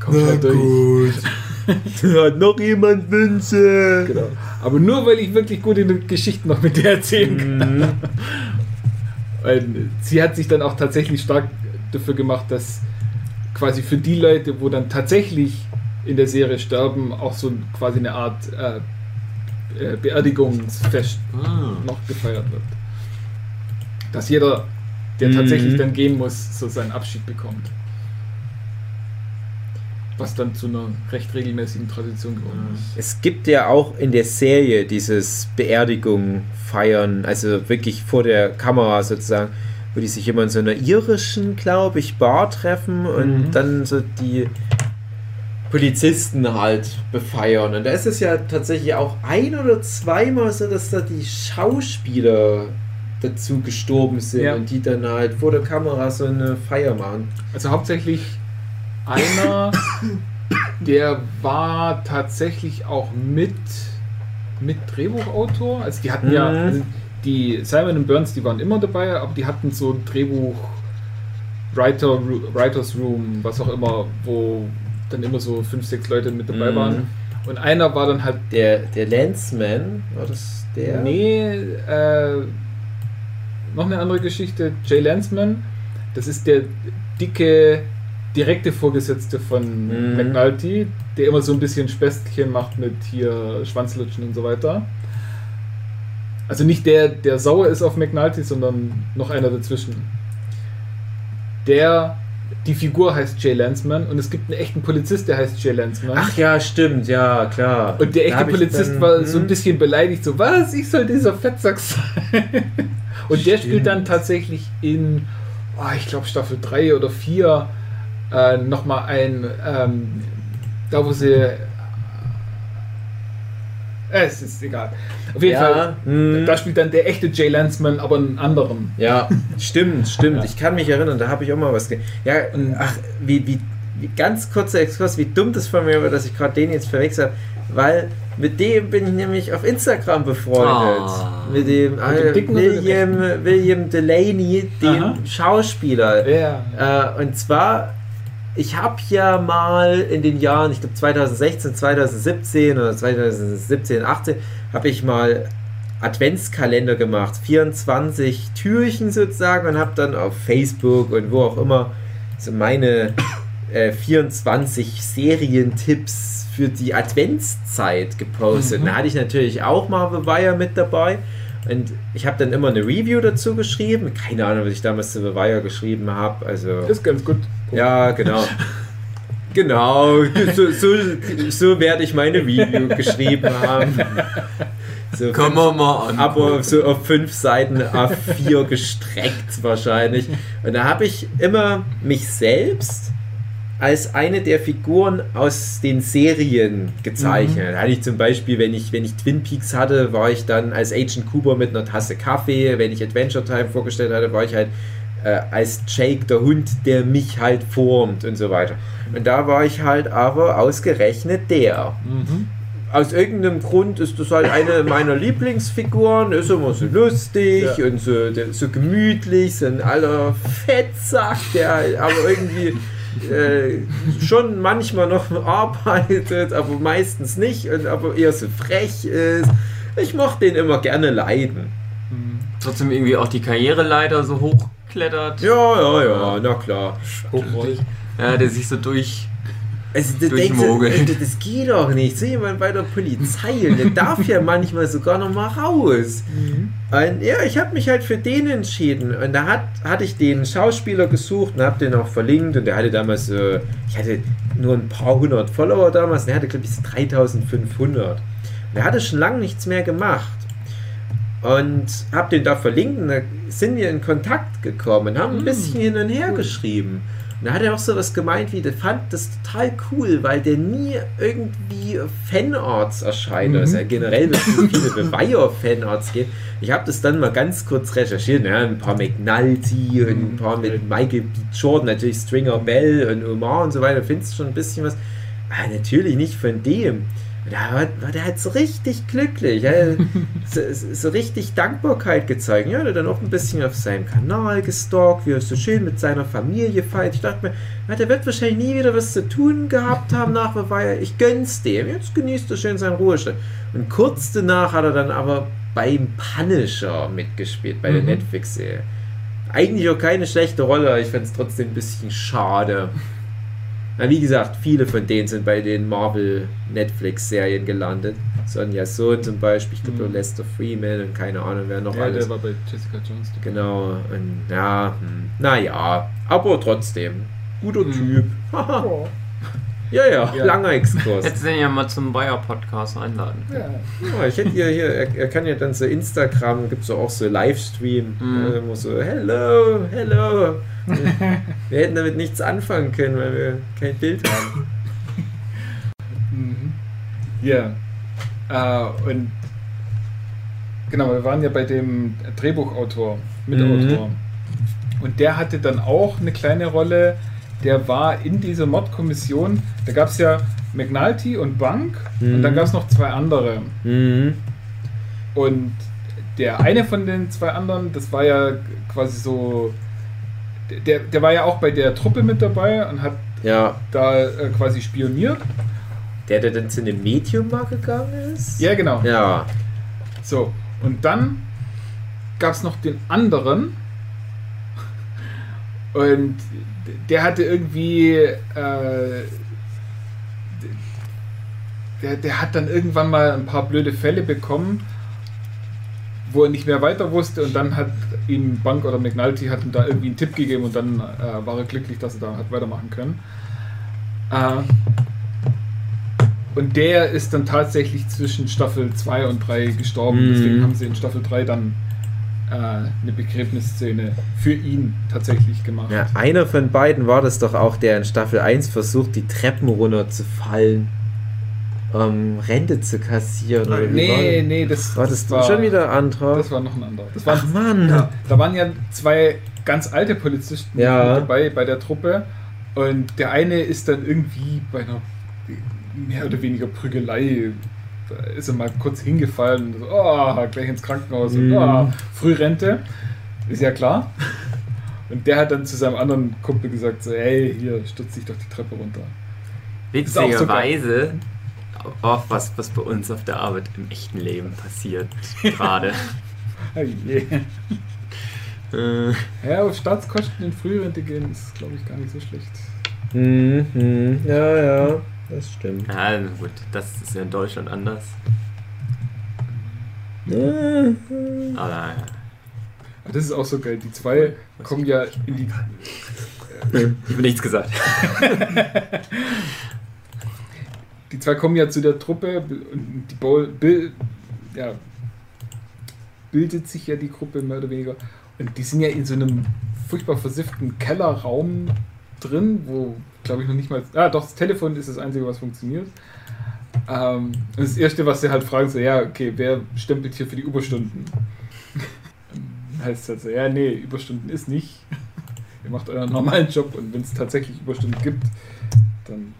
kommt halt durch.
Hat noch jemand Wünsche?
Genau. Aber nur weil ich wirklich gute Geschichten noch mit der erzählen kann.
Mhm.
Weil sie hat sich dann auch tatsächlich stark dafür gemacht, dass quasi für die Leute, wo dann tatsächlich in der Serie sterben, auch so quasi eine Art äh, äh, Beerdigungsfest
Ah.
noch gefeiert wird. Dass jeder, der
Mhm.
tatsächlich dann gehen muss, so seinen Abschied bekommt. Was dann zu einer recht regelmäßigen Tradition geworden ist.
Es gibt ja auch in der Serie dieses Beerdigung feiern, also wirklich vor der Kamera sozusagen, wo die sich immer in so einer irischen, glaube ich, Bar treffen und
Mhm.
dann so die Polizisten halt befeiern. Und da ist es ja tatsächlich auch ein oder zweimal so, dass da die Schauspieler dazu gestorben sind
Ja.
und die dann halt vor der Kamera so eine Feier machen.
Also hauptsächlich einer, der war tatsächlich auch mit, mit Drehbuchautor. Also die hatten ja,
Mhm.
also die Simon und Burns, die waren immer dabei, aber die hatten so ein Drehbuch Writer, Writers Room, was auch immer, wo dann immer so fünf, sechs Leute mit dabei
Mhm.
waren. Und einer war dann halt
Der, der Landsman, war das der?
Nee, äh, noch eine andere Geschichte. Jay Lansman, das ist der dicke, direkte Vorgesetzte von
Mhm.
McNulty, der immer so ein bisschen Spästchen macht mit hier Schwanzlutschen und so weiter. Also nicht der, der sauer ist auf McNulty, sondern noch einer dazwischen. Der, die Figur heißt Jay Lansman und es gibt einen echten Polizist, der heißt Jay Lansman.
Ach ja, stimmt, ja, klar.
Und der echte Polizist
dann-
war so ein
hm.
bisschen beleidigt, so, was, ich soll dieser Fettsack sein. Und der spielt dann tatsächlich in, oh, ich glaube Staffel 3 oder 4 äh, nochmal ein, ähm, da wo sie, äh, es ist egal. Auf jeden
Ja,
Fall,
hm.
da spielt dann der echte Jay Lansman, aber einen anderen.
Ja, stimmt, stimmt.
Ja.
Ich kann mich erinnern, da habe ich auch mal was. Ja,
Und-
ach, wie, wie, wie ganz kurzer Exkurs, wie dumm das von mir war, dass ich gerade den jetzt verwechselt habe, weil mit dem bin ich nämlich auf Instagram befreundet.
Ah.
Mit dem, äh,
oder dem
William, William Delaney, dem
Aha.
Schauspieler.
Ja.
Äh, und zwar, ich habe ja mal in den Jahren, ich glaube 2016, 2017 oder 2017, 18, habe ich mal Adventskalender gemacht, 24 Türchen sozusagen und habe dann auf Facebook und wo auch immer so meine äh, 24 Serientipps für die Adventszeit gepostet.
Mhm.
Da hatte ich natürlich auch Marvel Wire mit dabei. Und ich habe dann immer eine Review dazu geschrieben. Keine Ahnung, was ich damals zu The Wire geschrieben habe. Also,
Ist ganz gut.
ja, genau. Genau, so, so, so werde ich meine Review geschrieben haben. So
Können wir mal an.
aber so auf fünf Seiten A4 gestreckt wahrscheinlich. Und da habe ich immer mich selbst als eine der Figuren aus den Serien gezeichnet. Da hatte ich zum Beispiel, wenn ich, wenn ich Twin Peaks hatte, war ich dann als Agent Cooper mit einer Tasse Kaffee. Wenn ich Adventure Time vorgestellt hatte, war ich halt äh, als Jake der Hund, der mich halt formt und so weiter. Und da war ich halt aber ausgerechnet der
Mhm.
aus irgendeinem Grund ist das halt eine meiner Lieblingsfiguren, ist immer so lustig
Ja.
und so, so gemütlich, so ein aller Fettsack, der halt aber irgendwie äh, schon manchmal noch arbeitet, aber meistens nicht und aber eher so frech ist. Ich mochte den immer gerne leiden.
Trotzdem irgendwie auch die Karriereleiter so hochklettert.
Ja, ja, ja, na klar.
Hochrollig.
Ja, der sich so durch.
Also, du denkst,
Durchmogeln.
das, geht doch nicht. So jemand bei der Polizei und der darf ja manchmal sogar noch mal raus. Und ja, ich habe mich halt für den entschieden. Und da hat, hatte ich den Schauspieler gesucht und habe den auch verlinkt. Und der hatte damals, äh, ich hatte nur ein paar hundert Follower damals. Und der hatte, glaube ich, so 3500. Und der hatte schon lange nichts mehr gemacht. Und habe den da verlinkt und da sind wir in Kontakt gekommen und haben ein
Mm.
bisschen hin und her geschrieben. Und da hat er auch so was gemeint, wie der fand das total cool, weil der nie irgendwie Fanarts erscheint.
Mhm.
Also generell wird es viele Beweiher-Fanarts geben. Ich habe das dann mal ganz kurz recherchiert. Ja, ein paar McNulty und ein paar mit Michael B. Jordan, natürlich Stringer Bell und Omar und so weiter. Findest du schon ein bisschen was? Ah, natürlich nicht von dem. Da war, war der halt so richtig glücklich. Ja, so, so richtig Dankbarkeit gezeigt. Ja, der hat dann auch ein bisschen auf seinem Kanal gestalkt, wie er so schön mit seiner Familie feiert. Ich dachte mir, ja, der wird wahrscheinlich nie wieder was zu tun gehabt haben nach Weiher. Ich gönn's dem. Jetzt genießt er schön seinen Ruhestand. Und kurz danach hat er dann aber beim Punisher mitgespielt, bei der
Mhm.
Netflix-Serie. Eigentlich auch keine schlechte Rolle, aber ich fand es trotzdem ein bisschen schade. Na, wie gesagt, viele von denen sind bei den Marvel-Netflix-Serien gelandet. Sonja Sohn zum Beispiel, ich glaube
Mhm.
Lester Freeman und keine Ahnung, wer noch
Ja,
alles.
der war bei Jessica Jones. dabei.
Genau, und ja, hm, naja, aber trotzdem, guter
Mhm.
Typ. Haha. ja, ja,
Ja.
langer Exkurs.
Hättest du den ja mal zum Bayer-Podcast einladen.
Ja.
Ja, ich hätte hier, hier er, er kann ja dann so Instagram, gibt es auch so Livestream,
Mhm.
äh, wo so, hello, hello. wir hätten damit nichts anfangen können, weil wir kein Bild haben.
Mhm. Ja. Äh, und genau, wir waren ja bei dem Drehbuchautor, Mitautor. Und der hatte dann auch eine kleine Rolle. Der war in dieser Mordkommission. Da gab es ja McNulty und Bank und dann
Mhm.
gab es noch zwei andere.
Mhm.
Und der eine von den zwei anderen, das war ja quasi so. Der, der war ja auch bei der Truppe mit dabei und hat
Ja,
da äh, quasi spioniert.
der, der dann zu einem Medium mal gegangen ist?
Ja, genau.
Ja.
So, und dann gab es noch den anderen. Und der hatte irgendwie. Äh, der, der hat dann irgendwann mal ein paar blöde Fälle bekommen, wo er nicht mehr weiter wusste. Und dann hat ihm Bank oder McNulty hat ihm da irgendwie einen Tipp gegeben und dann äh, war er glücklich, dass er da hat weitermachen können. Äh, und der ist dann tatsächlich zwischen Staffel 2 und 3 gestorben.
Mhm.
Deswegen haben sie in Staffel 3 dann äh, eine Begräbnisszene für ihn tatsächlich gemacht.
ja. Einer von beiden war das doch auch, der in Staffel 1 versucht, die Treppen runter zu fallen, um Rente zu kassieren. Oder wie war
Nee,
das?
nee, das,
War das schon wieder ein anderer?
Das war noch ein anderer. Das war,
Ach Mann.
ja, da waren ja zwei ganz alte Polizisten
Ja.
dabei bei der Truppe. Und der eine ist dann irgendwie bei einer mehr oder weniger Prügelei. Da ist er mal kurz hingefallen und so, oh, gleich ins Krankenhaus und
Mhm.
oh, Frührente. Ist ja klar. Und der hat dann zu seinem anderen Kumpel gesagt: so, Hey, hier, stürz dich doch die Treppe runter. Ist auch so
Witzigerweise auch was, was bei uns auf der Arbeit im echten Leben passiert. Gerade.
Hey, je.
äh,
Ja, auf Staatskosten in Frührente gehen ist, glaube ich, gar nicht so schlecht.
Mhm, mhm. Ja, ja, das stimmt.
ja, na gut, das ist ja in Deutschland anders. Aber ja.
Aber Das ist auch so geil. Die zwei kommen ja in die.
ich habe nichts gesagt.
Die zwei kommen ja zu der Truppe und die Bowl, Bill, ja, bildet sich ja die Gruppe mehr oder weniger. Und die sind ja in so einem furchtbar versifften Kellerraum drin, wo, glaube ich, noch nicht mal. Ah, doch, das Telefon ist das Einzige, was funktioniert. Ähm, das Erste, was sie halt fragen, so, ja, okay, wer stempelt hier für die Überstunden? heißt halt so, ja, nee, Überstunden ist nicht. Ihr macht euren normalen Job und wenn es tatsächlich Überstunden gibt, dann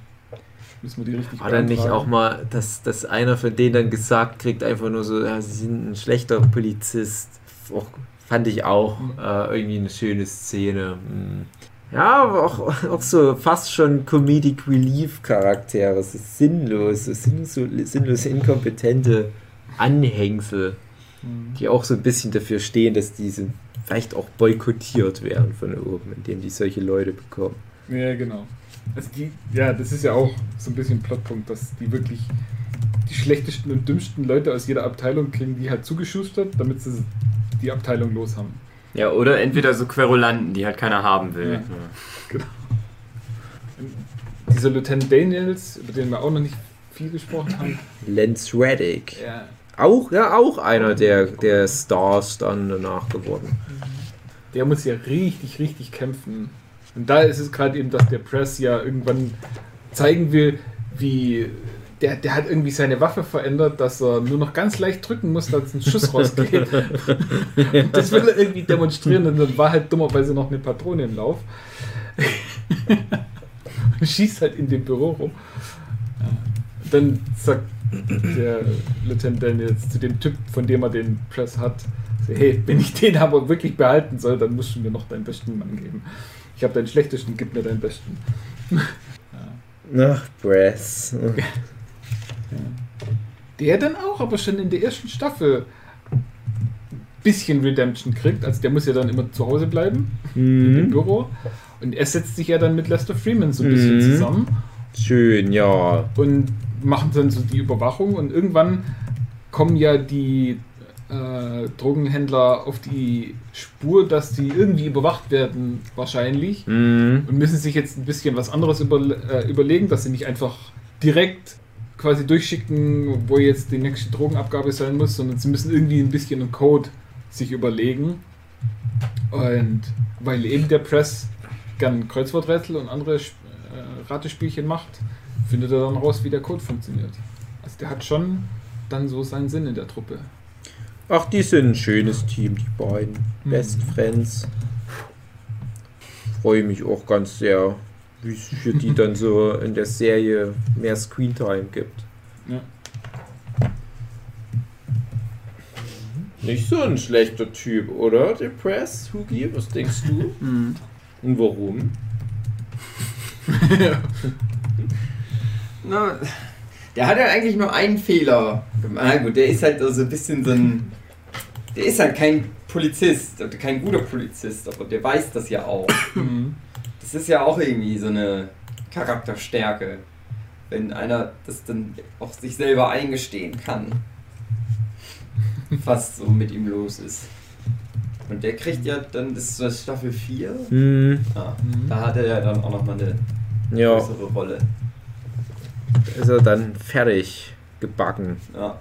müssen wir die richtig
dann nicht auch mal, dass, dass einer von denen dann gesagt kriegt, einfach nur so, ja, sie sind ein schlechter Polizist. Auch, fand ich auch äh, irgendwie eine schöne Szene. Hm. Ja, aber auch, auch so fast schon Comedic Relief Charaktere, so sinnlos, so sinnlos, inkompetente Anhängsel,
Mhm.
die auch so ein bisschen dafür stehen, dass diese vielleicht auch boykottiert werden von oben, indem die solche Leute bekommen.
Ja, genau. Also die, ja, das ist ja auch so ein bisschen Plotpunkt, dass die wirklich die schlechtesten und dümmsten Leute aus jeder Abteilung kriegen, die halt zugeschustert, damit sie die Abteilung los haben.
Ja, oder entweder so Querulanten, die halt keiner haben will.
Ja. Dieser Lieutenant Daniels, über den wir auch noch nicht viel gesprochen haben,
Lance Reddick.
ja,
Auch, ja, auch einer der, der Stars dann danach geworden.
der muss ja richtig, richtig kämpfen, Und da ist es gerade eben, dass der Press ja irgendwann zeigen will, wie der, der hat irgendwie seine Waffe verändert, dass er nur noch ganz leicht drücken muss, dass ein Schuss rausgeht. Und das will er irgendwie demonstrieren und dann war halt dummerweise noch eine Patrone im Lauf. und schießt halt in dem Büro rum. Dann sagt der Lieutenant Dan jetzt zu dem Typ, von dem er den Press hat, hey, wenn ich den aber wirklich behalten soll, dann musst du mir noch deinen besten Mann geben. Ich habe deinen schlechtesten, gib mir deinen besten.
Ach, Press.
Der dann auch aber schon in der ersten Staffel bisschen Redemption kriegt. Also der muss ja dann immer zu Hause bleiben, im
Mhm.
Büro. Und er setzt sich ja dann mit Lester Freeman so ein bisschen
Mhm.
zusammen
Schön, ja.
und machen dann so die Überwachung. Und irgendwann kommen ja die äh, Drogenhändler auf die Spur, dass die irgendwie überwacht werden, wahrscheinlich.
Mhm.
und müssen sich jetzt ein bisschen was anderes über, äh, überlegen, dass sie nicht einfach direkt quasi durchschicken, wo jetzt die nächste Drogenabgabe sein muss, sondern sie müssen irgendwie ein bisschen einen Code sich überlegen. Und weil eben der Press gern Kreuzworträtsel und andere äh, Ratespielchen macht, findet er dann raus, wie der Code funktioniert. Also der hat schon dann so seinen Sinn in der Truppe.
Ach, die sind ein schönes Team, die beiden.
Mhm.
Best Friends. Freue mich auch ganz sehr, wie es für die dann so in der Serie mehr Screentime gibt.
Ja.
Nicht so ein schlechter Typ, oder? Der Press, Hugi, was denkst du?
Mhm.
Und warum?
Na, der hat ja eigentlich nur einen Fehler gemacht. Na gut, der ist halt so ein bisschen so ein. Der ist halt kein Polizist, oder kein guter Polizist, aber der weiß das ja auch.
Mhm.
Das ist ja auch irgendwie so eine Charakterstärke, wenn einer das dann auch sich selber eingestehen kann, was so mit ihm los ist. Und der kriegt ja dann, das ist das Staffel 4,
Hm,
ja,
Mhm.
da hat er ja dann auch nochmal eine
ja,
größere Rolle.
Ist er dann fertig gebacken.
Ja.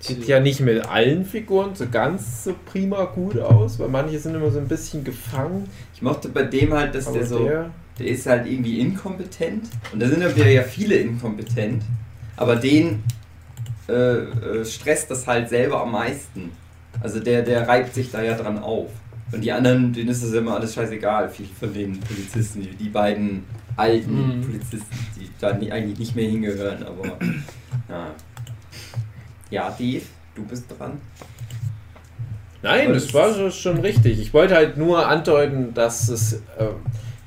Sieht ja nicht mit allen Figuren so ganz so prima gut aus, weil manche sind immer so ein bisschen gefangen.
Ich mochte bei dem halt, dass
Aber
der so,
der,
der ist halt irgendwie inkompetent. Und da sind ja wieder ja viele inkompetent. Aber den äh, äh, stresst das halt selber am meisten. Also der, der reibt sich da ja dran auf. Und die anderen, denen ist das immer alles scheißegal, viel von den Polizisten, die, die beiden alten
Mhm.
Polizisten, die da nie, eigentlich nicht mehr hingehören, aber ja. Ja, Dave, du bist dran.
Nein, das war schon richtig. Ich wollte halt nur andeuten, dass es äh,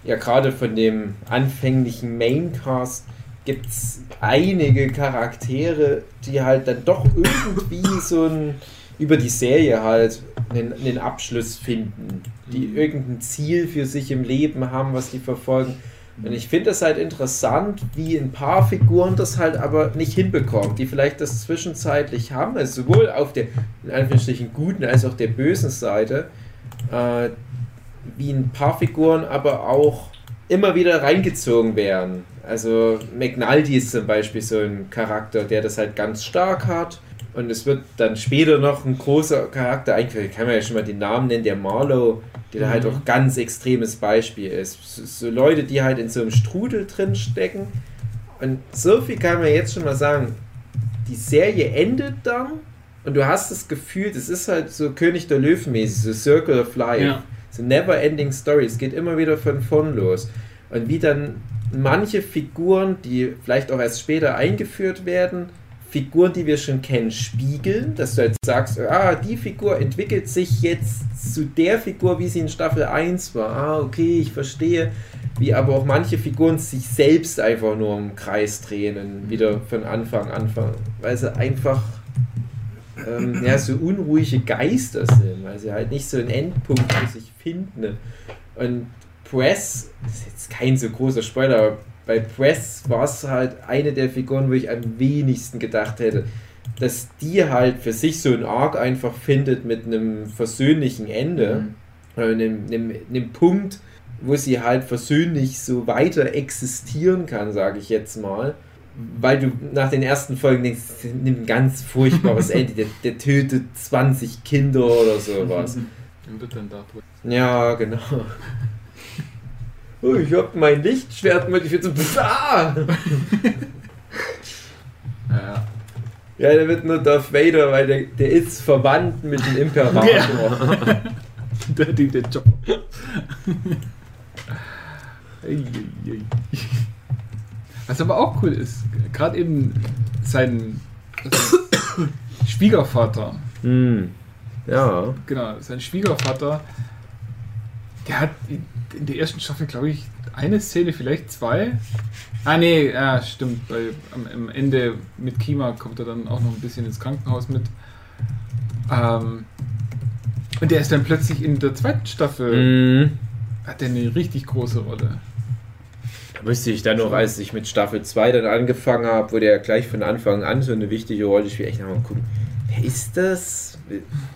ja gerade von dem anfänglichen Maincast gibt es einige Charaktere, die halt dann doch irgendwie so ein über die Serie halt einen, einen Abschluss finden, die
Mhm.
irgendein Ziel für sich im Leben haben, was die verfolgen. Und ich finde es halt interessant, wie ein paar Figuren das halt aber nicht hinbekommen, die vielleicht das zwischenzeitlich haben, also sowohl auf der in Anführungsstrichen guten als auch der bösen Seite, äh, wie ein paar Figuren aber auch immer wieder reingezogen werden. Also McNulty ist zum Beispiel so ein Charakter, der das halt ganz stark hat. Und es wird dann später noch ein großer Charakter eingeführt. Kann man ja schon mal den Namen nennen, der Marlow, der da halt
Mhm.
auch ganz extremes Beispiel ist. So, so Leute, die halt in so einem Strudel drin stecken. Und so viel kann man jetzt schon mal sagen. Die Serie endet dann und du hast das Gefühl, das ist halt so König der Löwen mäßig, so Circle of Life.
Ja.
So never ending story. Es geht immer wieder von vorn los. Und wie dann manche Figuren, die vielleicht auch erst später eingeführt werden, Figuren, die wir schon kennen, spiegeln, dass du halt sagst, ah, die Figur entwickelt sich jetzt zu der Figur, wie sie in Staffel 1 war. Ah, okay, ich verstehe. Wie aber auch manche Figuren sich selbst einfach nur im Kreis drehen und wieder von Anfang anfangen, weil sie einfach ähm, ja, so unruhige Geister sind, weil sie halt nicht so einen Endpunkt für sich finden. Und Press, das ist jetzt kein so großer Spoiler, aber bei Press war es halt eine der Figuren, wo ich am wenigsten gedacht hätte, dass die halt für sich so einen Arc einfach findet mit einem versöhnlichen Ende, oder einem, einem, einem Punkt, wo sie halt versöhnlich so weiter existieren kann, sage ich jetzt mal. Weil du nach den ersten Folgen denkst, ein ganz furchtbares Ende. Der, der tötet 20 Kinder oder sowas. Ja, genau. Oh, ich hab mein Lichtschwert mit. Ich will so. Ah!
Ja.
Ja, der wird nur Darth Vader, weil der, der ist verwandt mit dem Imperator.
Ja. Der, der, der Job. Was aber auch cool ist, gerade eben sein also Schwiegervater,
Hm. Ja.
genau, sein Schwiegervater, der hat in der ersten Staffel, glaube ich, eine Szene, vielleicht zwei. Ah, nee, ja, stimmt. Bei, am, am Ende mit Kima kommt er dann auch noch ein bisschen ins Krankenhaus mit. Ähm, und der ist dann plötzlich in der zweiten Staffel,
Mhm.
hat er eine richtig große Rolle.
Da müsste ich dann noch, als ich mit Staffel 2 dann angefangen habe, wo der gleich von Anfang an so eine wichtige Rolle spielt, echt nochmal gucken, wer ist das?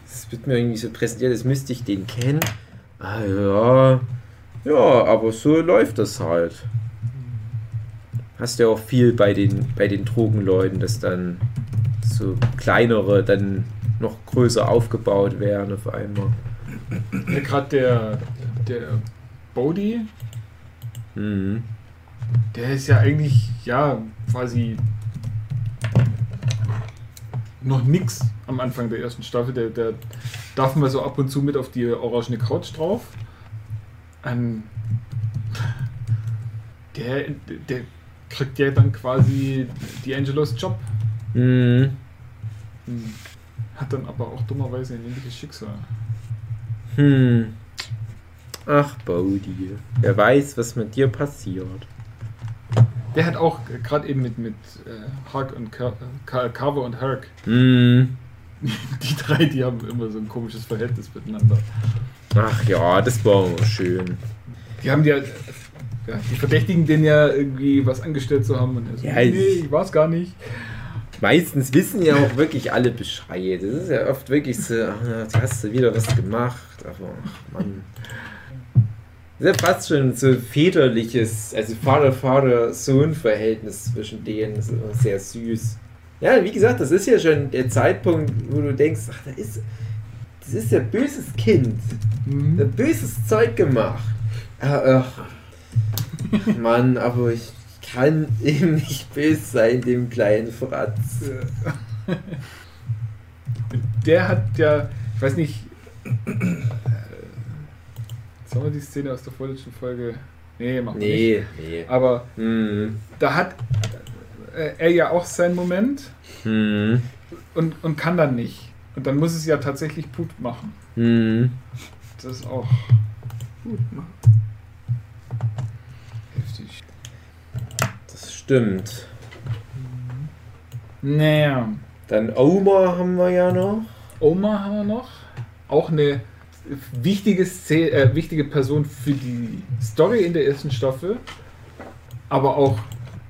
Das wird mir irgendwie so präsentiert, das müsste ich den kennen. Ah ja, ja, aber so läuft das halt. Hast ja auch viel bei den, bei den Drogenleuten, dass dann so kleinere dann noch größer aufgebaut werden auf einmal.
Ja, gerade der, der Bodhi,
Mhm.
der ist ja eigentlich, ja, quasi noch nix am Anfang der ersten Staffel. Der, der darf mal so ab und zu mit auf die orangene Couch drauf. Ein, der, der kriegt ja dann quasi D'Angelos Job.
Mhm.
Hm. Hat dann aber auch dummerweise ein ähnliches Schicksal.
Hm. Ach, Bodhi. Wer weiß, was mit dir passiert.
Der hat auch gerade eben mit, mit äh, Hark und Car Car Carver und Herc,
Hm.
die drei, die haben immer so ein komisches Verhältnis miteinander.
Ach ja, das war schön.
Die haben ja, ja, die verdächtigen den ja irgendwie was angestellt zu haben und er so,
Ja,
nee,
ich-
war's gar nicht.
Meistens wissen ja auch wirklich alle Bescheid. Das ist ja oft wirklich so, ach, hast du wieder was gemacht. Aber, ach Mann. Das ist ja fast schon so väterliches, also Vater-Vater-Sohn-Verhältnis zwischen denen. Das ist immer sehr süß. Ja, wie gesagt, das ist ja schon der Zeitpunkt, wo du denkst, ach, da ist, das ist ja böses Kind.
Mhm.
Der böses Zeug gemacht. Ah, ach. Mann, aber ich kann ihm nicht böse sein, dem kleinen Fratz.
Der hat ja, ich weiß nicht, äh, sollen wir die Szene aus der vorletzten Folge? Nee, machen wir nicht.
Nee, nee.
Aber
Hm.
da hat äh, er ja auch seinen Moment
Hm.
und, und kann dann nicht. Und dann muss es ja tatsächlich Put machen.
Hm.
Das ist auch
Gut, mach.
heftig.
Das stimmt.
Naja.
Dann Oma haben wir ja noch.
Oma haben wir noch. Auch eine wichtige, Szene, äh, wichtige Person für die Story in der ersten Staffel, aber auch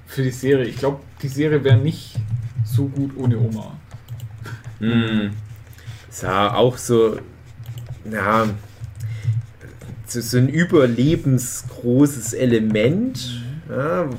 für die Serie. Ich glaube, die Serie wäre nicht so gut ohne Oma.
Hm. Ja auch so, ja, so, so ein überlebensgroßes Element. Ja,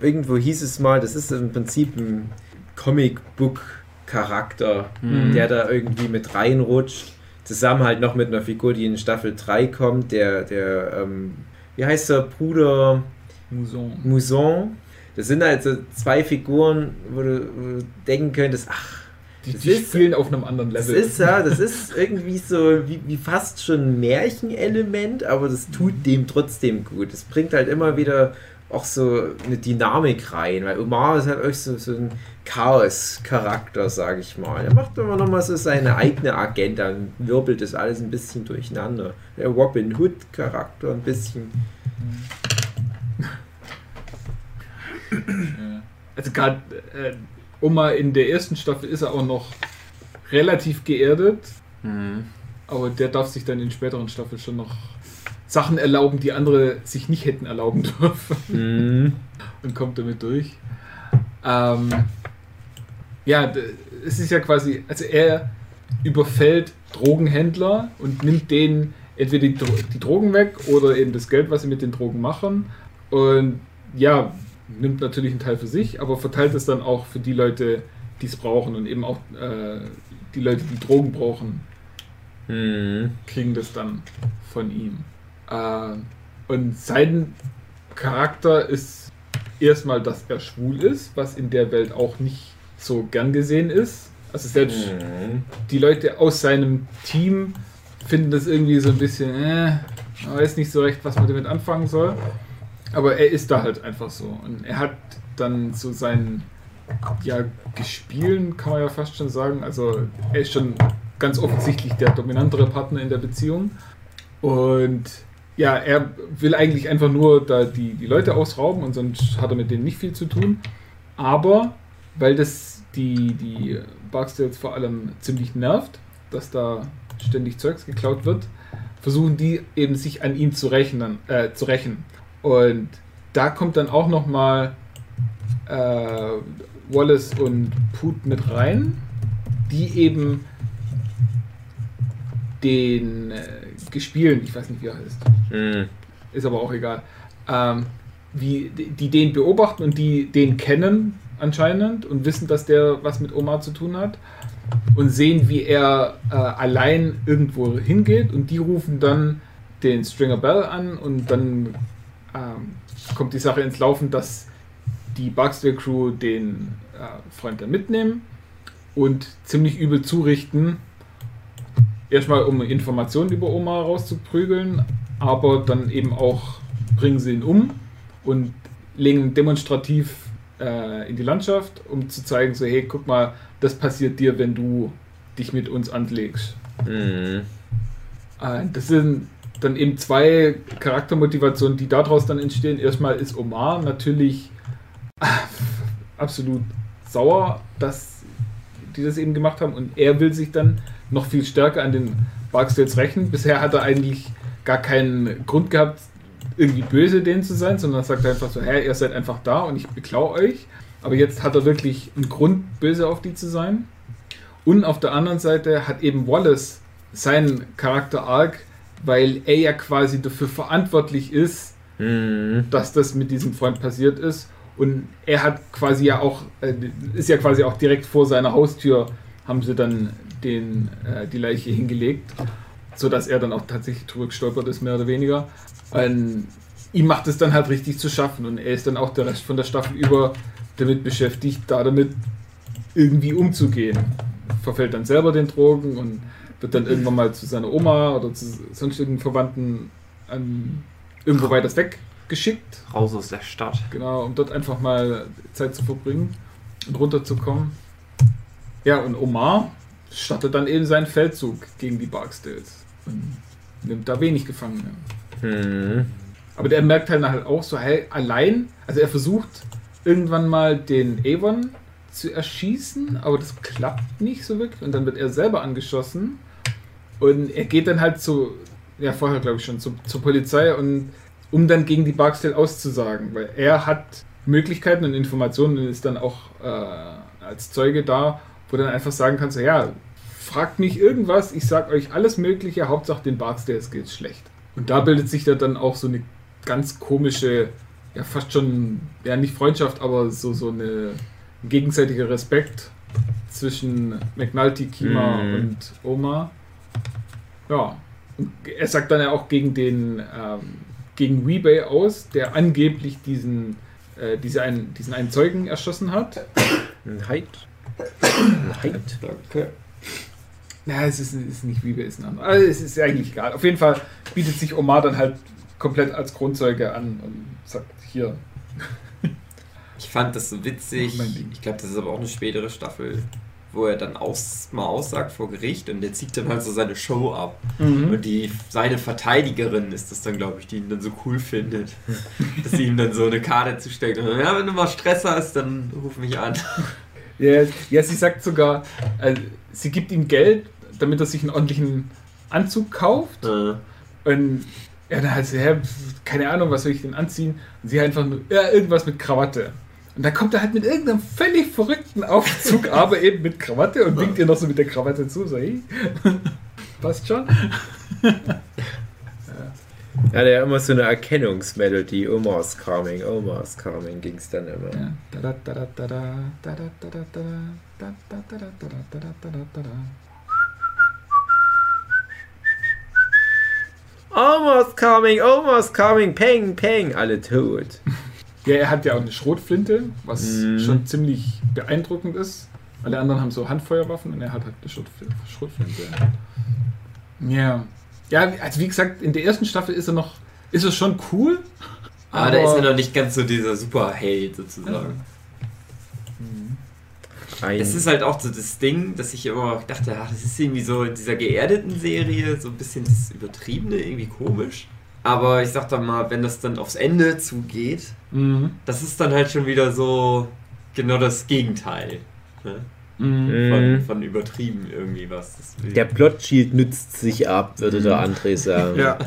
irgendwo hieß es mal, das ist im Prinzip ein Comic-Book-Charakter,
Mhm.
der da irgendwie mit reinrutscht. Zusammen halt noch mit einer Figur, die in Staffel 3 kommt, der, der, ähm, wie heißt der Bruder
Muson.
Muson. Das sind halt so zwei Figuren, wo du, wo du denken könntest, ach,
Die,
Das
die
ist-
spielen auf einem anderen
das
Level.
ist ja, das ist irgendwie so wie, wie fast schon ein Märchenelement, aber das tut dem trotzdem gut. Es bringt halt immer wieder auch so eine Dynamik rein, weil Omar ist halt euch so, so ein Chaos-Charakter, sage ich mal. Er macht immer noch mal so seine eigene Agenda und wirbelt das alles ein bisschen durcheinander. Der Robin Hood-Charakter ein bisschen.
Also gerade äh, Oma in der ersten Staffel ist er auch noch relativ geerdet, aber der darf sich dann in späteren Staffeln schon noch Sachen erlauben, die andere sich nicht hätten erlauben dürfen
Mhm.
und kommt damit durch. Ähm, ja, es ist ja quasi, also er überfällt Drogenhändler und nimmt denen entweder die, Dro die Drogen weg oder eben das Geld, was sie mit den Drogen machen. Und ja, nimmt natürlich einen Teil für sich, aber verteilt es dann auch für die Leute, die es brauchen und eben auch äh, die Leute, die Drogen brauchen,
Mhm.
kriegen das dann von ihm. Äh, und sein Charakter ist erstmal, dass er schwul ist, was in der Welt auch nicht so gern gesehen ist. Also selbst
Mhm.
die Leute aus seinem Team finden das irgendwie so ein bisschen, äh, man weiß nicht so recht, was man damit anfangen soll. Aber er ist da halt einfach so. Und er hat dann so sein, ja, Gespielen, kann man ja fast schon sagen. Also er ist schon ganz offensichtlich der dominantere Partner in der Beziehung. Und ja, er will eigentlich einfach nur da die, die Leute ausrauben und sonst hat er mit denen nicht viel zu tun. Aber weil das die, die Barksdales vor allem ziemlich nervt, dass da ständig Zeugs geklaut wird, versuchen die eben sich an ihm zu rächen. Äh, zu rächen. Und da kommt dann auch nochmal äh, Wallace und Put mit rein, die eben den äh, Gespielen, ich weiß nicht wie er heißt,
Mhm.
ist aber auch egal, ähm, wie, die den beobachten und die den kennen anscheinend und wissen, dass der was mit Omar zu tun hat und sehen, wie er äh, allein irgendwo hingeht und die rufen dann den Stringer Bell an und dann ähm, kommt die Sache ins Laufen, dass die Barksdale Crew den äh, Freund dann mitnehmen und ziemlich übel zurichten. Erstmal um Informationen über Omar rauszuprügeln, aber dann eben auch bringen sie ihn um und legen ihn demonstrativ äh, in die Landschaft, um zu zeigen, so hey, guck mal, das passiert dir, wenn du dich mit uns anlegst.
Mhm.
Äh, Das sind dann eben zwei Charaktermotivationen, die daraus dann entstehen. Erstmal ist Omar natürlich äh, absolut sauer, dass die das eben gemacht haben und er will sich dann noch viel stärker an den Barksdales rächen. Bisher hat er eigentlich gar keinen Grund gehabt, irgendwie böse denen zu sein, sondern sagt einfach so, hey, ihr seid einfach da und ich beklau euch. Aber jetzt hat er wirklich einen Grund, böse auf die zu sein. Und auf der anderen Seite hat eben Wallace seinen Charakter Arc, weil er ja quasi dafür verantwortlich ist,
Mhm.
dass das mit diesem Freund passiert ist. Und er hat quasi ja auch, äh, ist ja quasi auch direkt vor seiner Haustür, haben sie dann den, äh, die Leiche hingelegt, sodass er dann auch tatsächlich drüber gestolpert ist, mehr oder weniger. Und ihm macht es dann halt richtig zu schaffen und er ist dann auch der Rest von der Staffel über damit beschäftigt, da damit irgendwie umzugehen. Verfällt dann selber den Drogen und wird dann irgendwann mal zu seiner Oma oder zu sonst irgendeinen Verwandten an, irgendwo weit weg geschickt.
Raus aus der Stadt.
Genau, um dort einfach mal Zeit zu verbringen und runterzukommen. Ja, und Omar startet dann eben seinen Feldzug gegen die Barksdales und nimmt da wenig Gefangene.
Mhm.
Aber der merkt halt halt auch so, hey, allein, also er versucht irgendwann mal den Avon zu erschießen, aber das klappt nicht so wirklich und dann wird er selber angeschossen und er geht dann halt zu, ja vorher glaube ich schon, zu, zur Polizei und um dann gegen die Barksdale auszusagen, weil er hat Möglichkeiten und Informationen und ist dann auch äh, als Zeuge da, wo dann einfach sagen kannst, ja, fragt mich irgendwas, ich sag euch alles Mögliche, Hauptsache den Barksdales geht's schlecht. Und da bildet sich da dann auch so eine ganz komische, ja fast schon, ja nicht Freundschaft, aber so, so eine ein gegenseitiger Respekt zwischen McNulty, Kima
Mhm.
und Oma. Ja, er sagt dann ja auch gegen den, ähm, gegen Weebay aus, der angeblich diesen, äh, diese einen, diesen einen Zeugen erschossen hat.
Ein Heid. Ein Heid.
Danke.
Ja, es ist, ist nicht Weebay, ist ein anderer. Also es ist eigentlich egal. Auf jeden Fall bietet sich Omar dann halt komplett als Grundzeuge an und sagt, hier,
Ich fand das so witzig. Ich glaube, das ist aber auch eine spätere Staffel, wo er dann aus, mal aussagt vor Gericht und der zieht dann halt so seine Show ab.
Mhm.
Und die, seine Verteidigerin ist das dann, glaube ich, die ihn dann so cool findet, dass sie ihm dann so eine Karte zusteckt. Und, ja, wenn du mal Stress hast, dann ruf mich an.
Ja, ja, sie sagt sogar, äh, sie gibt ihm Geld, damit er sich einen ordentlichen Anzug kauft.
Äh,
Und er dann halt so, hä, keine Ahnung, was soll ich denn anziehen? Und sie einfach nur, ja, irgendwas mit Krawatte. Und da kommt er halt mit irgendeinem völlig verrückten Aufzug, aber eben mit Krawatte und winkt ihr noch so mit der Krawatte zu. So, hey. Passt schon.
Ja, der immer so eine Erkennungsmelodie. Omar's Coming, Omar's Coming ging es dann immer. Omar's Coming, Omar's Coming, Peng, Peng, alle tot.
Ja, er hat ja auch eine Schrotflinte, was
Mhm.
schon ziemlich beeindruckend ist. Alle anderen haben so Handfeuerwaffen und er hat halt eine Schrotfl- Schrotflinte. Ja. Ja, also wie gesagt, in der ersten Staffel ist er noch, ist er schon cool.
Aber da ist er noch nicht ganz so dieser Superheld sozusagen.
Ein,
Das ist halt auch so das Ding, dass ich immer dachte, ach, das ist irgendwie so in dieser geerdeten Serie so ein bisschen das Übertriebene, irgendwie komisch. Aber ich sag dann mal, wenn das dann aufs Ende zugeht,
Mhm.
das ist dann halt schon wieder so genau das Gegenteil. Ne?
Mhm.
Von,
Mhm.
von übertrieben irgendwie was. Das,
Der Plot-Shield nützt sich ab, würde der André sagen.
ja.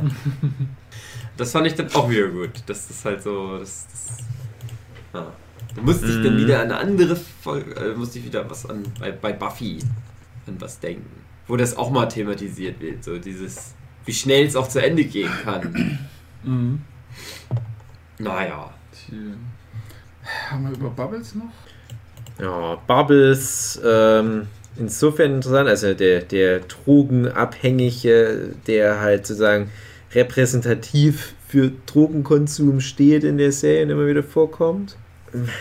Das fand ich dann auch wieder gut. Das ist halt so. Das, das, ja. Da musste ich dann
Mhm.
wieder an eine andere Folge, äh, musste ich wieder was an bei, bei Buffy an was denken. Wo das auch mal thematisiert wird. So dieses, wie schnell es auch zu Ende gehen kann.
Mhm.
Naja.
Haben wir über Bubbles noch?
Ja, Bubbles, ähm, insofern interessant, also der, der Drogenabhängige, der halt sozusagen repräsentativ für Drogenkonsum steht in der Serie und immer wieder vorkommt.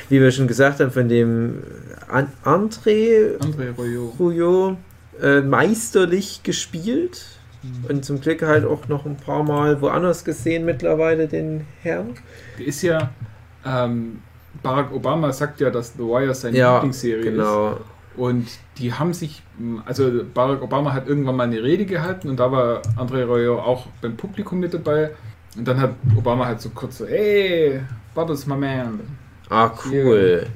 Wie wir schon gesagt haben, von dem An André
André Royo.
Rouillot äh, meisterlich gespielt und zum Glück halt auch noch ein paar Mal woanders gesehen mittlerweile, den Herrn.
Der ist ja, ähm, Barack Obama sagt ja, dass The Wire seine
Ja,
Lieblingsserie ist.
Genau.
Und die haben sich, also Barack Obama hat irgendwann mal eine Rede gehalten und da war André Royo auch beim Publikum mit dabei. Und dann hat Obama halt so kurz so, hey, Bubbles, my man.
Ah, cool.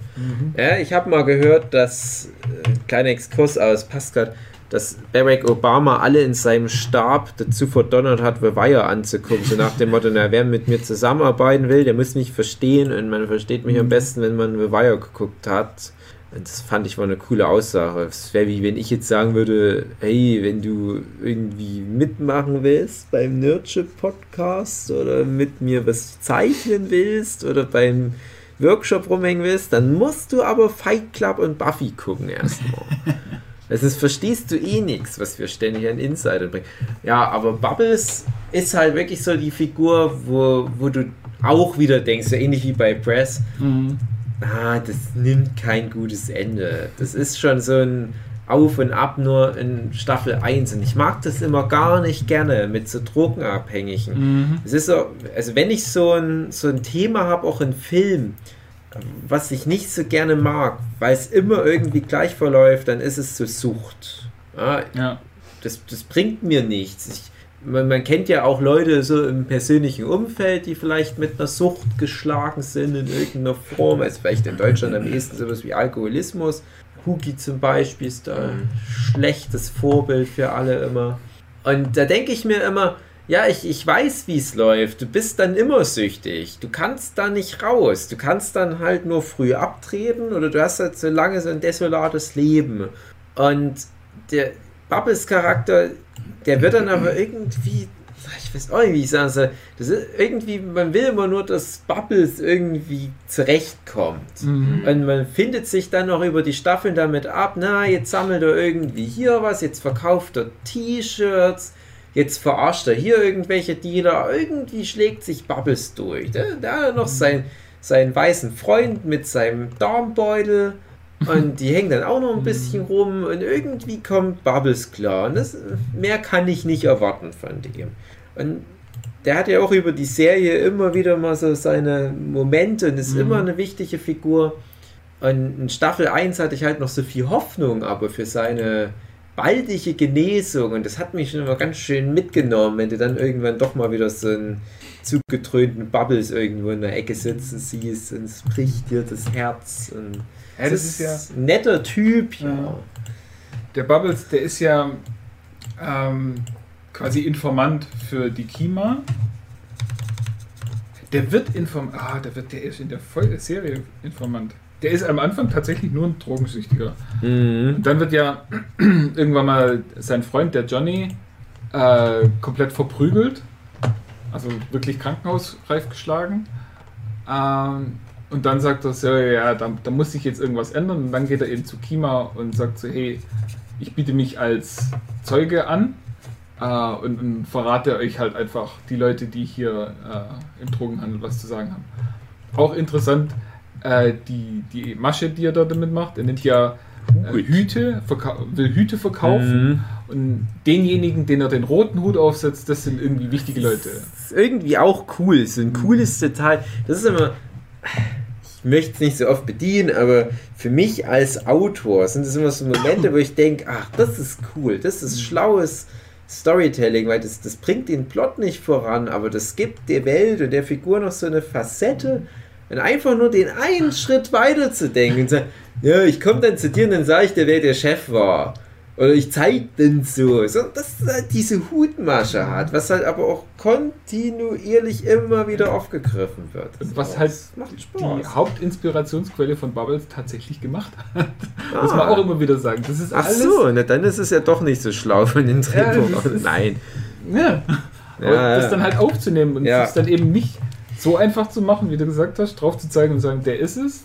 Ja, ich habe mal gehört, dass, äh, kleiner Exkurs, aber es passt gerade, dass Barack Obama alle in seinem Stab dazu verdonnert hat, The Wire anzugucken. So nach dem Motto, na, wer mit mir zusammenarbeiten will, der muss mich verstehen und man versteht mich am besten, wenn man The Wire geguckt hat. Und das fand ich war eine coole Aussage. Es wäre wie wenn ich jetzt sagen würde, hey, wenn du irgendwie mitmachen willst beim Nerdship Podcast oder mit mir was zeichnen willst oder beim Workshop rumhängen willst, dann musst du aber Fight Club und Buffy gucken erstmal. Also Sonst verstehst du eh nichts, was wir ständig an Insider bringen. Ja, aber Bubbles ist halt wirklich so die Figur, wo, wo du auch wieder denkst, so ähnlich wie bei Press,
Mhm.
ah, das nimmt kein gutes Ende. Das ist schon so ein Auf und Ab nur in Staffel 1 und ich mag das immer gar nicht gerne mit so Drogenabhängigen.
Mhm.
Es ist so, also wenn ich so ein, so ein Thema habe, auch in Film, was ich nicht so gerne mag, weil es immer irgendwie gleich verläuft, dann ist es so Sucht. Ja,
Ja.
das, das bringt mir nichts. Ich, man, man kennt ja auch Leute so im persönlichen Umfeld, die vielleicht mit einer Sucht geschlagen sind in irgendeiner Form. Also vielleicht in Deutschland am ehesten sowas wie Alkoholismus. Hugi zum Beispiel ist da ein schlechtes Vorbild für alle immer. Und da denke ich mir immer, ja, ich, ich weiß, wie es läuft. Du bist dann immer süchtig. Du kannst da nicht raus. Du kannst dann halt nur früh abtreten oder du hast halt so lange so ein desolates Leben. Und der Bubbles Charakter, der wird dann aber irgendwie, ich weiß auch nicht, wie ich sagen soll, das ist irgendwie, man will immer nur, dass Bubbles irgendwie zurechtkommt.
Mhm.
Und man findet sich dann noch über die Staffeln damit ab, na, jetzt sammelt er irgendwie hier was, jetzt verkauft er T-Shirts, jetzt verarscht er hier irgendwelche Dealer, irgendwie schlägt sich Bubbles durch. Da, da hat er noch sein, seinen weißen Freund mit seinem Darmbeutel und die hängen dann auch noch ein bisschen rum und irgendwie kommt Bubbles klar. Und das, mehr kann ich nicht erwarten von dem. Und der hat ja auch über die Serie immer wieder mal so seine Momente und ist
Mhm.
immer eine wichtige Figur. Und in Staffel 1 hatte ich halt noch so viel Hoffnung, aber für seine baldige Genesung, und das hat mich schon immer ganz schön mitgenommen, wenn du dann irgendwann doch mal wieder so einen zugedröhnten Bubbles irgendwo in der Ecke sitzen siehst und es bricht dir das Herz. Und
Ja, das ist ja.
ein netter Typ, ja.
Ja. Der Bubbles, der ist ja ähm, quasi Informant für die Kima. Der wird Informant. Ah, der wird, der ist in der Serie Informant. Der ist am Anfang tatsächlich nur ein Drogensüchtiger.
Mhm.
Und dann wird ja irgendwann mal sein Freund, der Johnny, äh, komplett verprügelt. Also wirklich krankenhausreif geschlagen. Ähm, und dann sagt er so, ja, da, da muss sich jetzt irgendwas ändern. Und dann geht er eben zu Kima und sagt so, hey, ich biete mich als Zeuge an. äh, und, und verrate euch halt einfach die Leute, die hier äh, im Drogenhandel was zu sagen haben. Auch interessant, äh, die, die Masche, die er da damit macht. Er nimmt ja äh, Hüte, will Hüte verkaufen.
Mhm.
Und denjenigen, den er den roten Hut aufsetzt, das sind irgendwie wichtige Leute.
Das ist irgendwie auch cool, so ein cooles Detail. Das ist immer. Ich möchte es nicht so oft bedienen, aber für mich als Autor sind es immer so Momente, wo ich denke, ach, das ist cool, das ist schlaues Storytelling, weil das, das bringt den Plot nicht voran, aber das gibt der Welt und der Figur noch so eine Facette. Und einfach nur den einen Schritt weiter zu denken und sagen, ja, ich komme dann zu dir und dann sage ich dir, wer der Chef war. Oder ich zeig den so. so. Dass halt diese Hutmasche hat, was halt aber auch kontinuierlich immer wieder aufgegriffen wird.
Und was
Das
halt
macht
die. Hauptinspirationsquelle von Bubbles tatsächlich gemacht hat.
Ah.
Muss man auch immer wieder sagen. Das ist
Ach
alles.
so, na, dann ist es ja doch nicht so schlau von den
Ja,
Drehbuch.
das ist-
Nein.
Ja.
Ja, ja.
das dann halt aufzunehmen und
Ja.
es dann eben nicht so einfach zu machen, wie du gesagt hast, drauf zu zeigen und sagen, der ist es,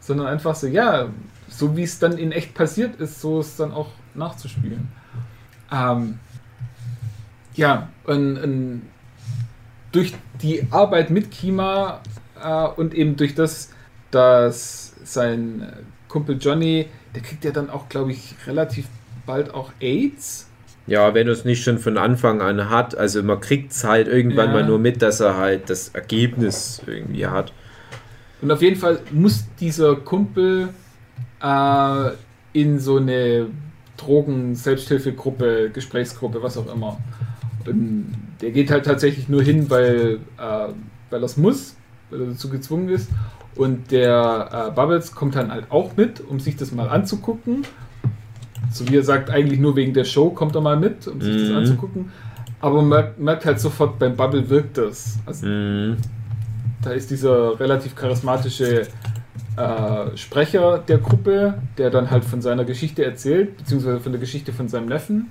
sondern einfach so, ja, so wie es dann in echt passiert ist, so es dann auch nachzuspielen. Ähm, ja, und, und durch die Arbeit mit Kima äh, und eben durch das, dass sein Kumpel Johnny, der kriegt ja dann auch, glaube ich, relativ bald auch AIDS.
Ja, wenn er es nicht schon von Anfang an hat, also man kriegt es halt irgendwann
Ja.
mal nur mit, dass er halt das Ergebnis irgendwie hat.
Und auf jeden Fall muss dieser Kumpel äh, in so eine Drogen-Selbsthilfegruppe, Gesprächsgruppe, was auch immer. Und der geht halt tatsächlich nur hin, weil, äh, weil er es muss, weil er dazu gezwungen ist. Und der äh, Bubbles kommt dann halt auch mit, um sich das mal anzugucken. So wie er sagt, eigentlich nur wegen der Show kommt er mal mit, um sich das
Mhm.
anzugucken. Aber man merkt, merkt halt sofort, beim Bubble wirkt das. Also
Mhm.
da ist dieser relativ charismatische äh, Sprecher der Gruppe, der dann halt von seiner Geschichte erzählt, beziehungsweise von der Geschichte von seinem Neffen,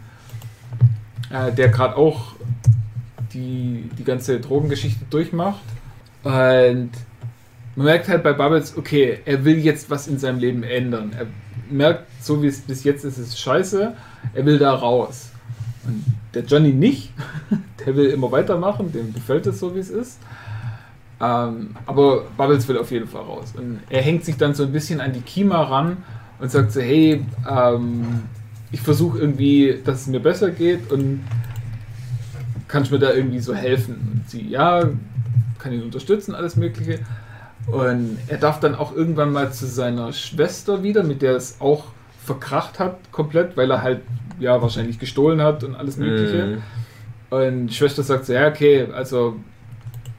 äh, der gerade auch die, die ganze Drogengeschichte durchmacht. Und man merkt halt bei Bubbles, okay, er will jetzt was in seinem Leben ändern. Er merkt, so wie es bis jetzt ist, ist scheiße, er will da raus. Und der Johnny nicht, der will immer weitermachen, dem gefällt es so, wie es ist. Ähm, aber Bubbles will auf jeden Fall raus. Und er hängt sich dann so ein bisschen an die Kima ran und sagt so, hey, ähm, ich versuche irgendwie, dass es mir besser geht und kannst mir da irgendwie so helfen? Und sie, ja, kann ihn unterstützen, alles Mögliche. Und er darf dann auch irgendwann mal zu seiner Schwester wieder, mit der es auch verkracht hat, komplett, weil er halt, ja, wahrscheinlich gestohlen hat und alles Mögliche.
Mhm.
Und die Schwester sagt so, ja, okay, also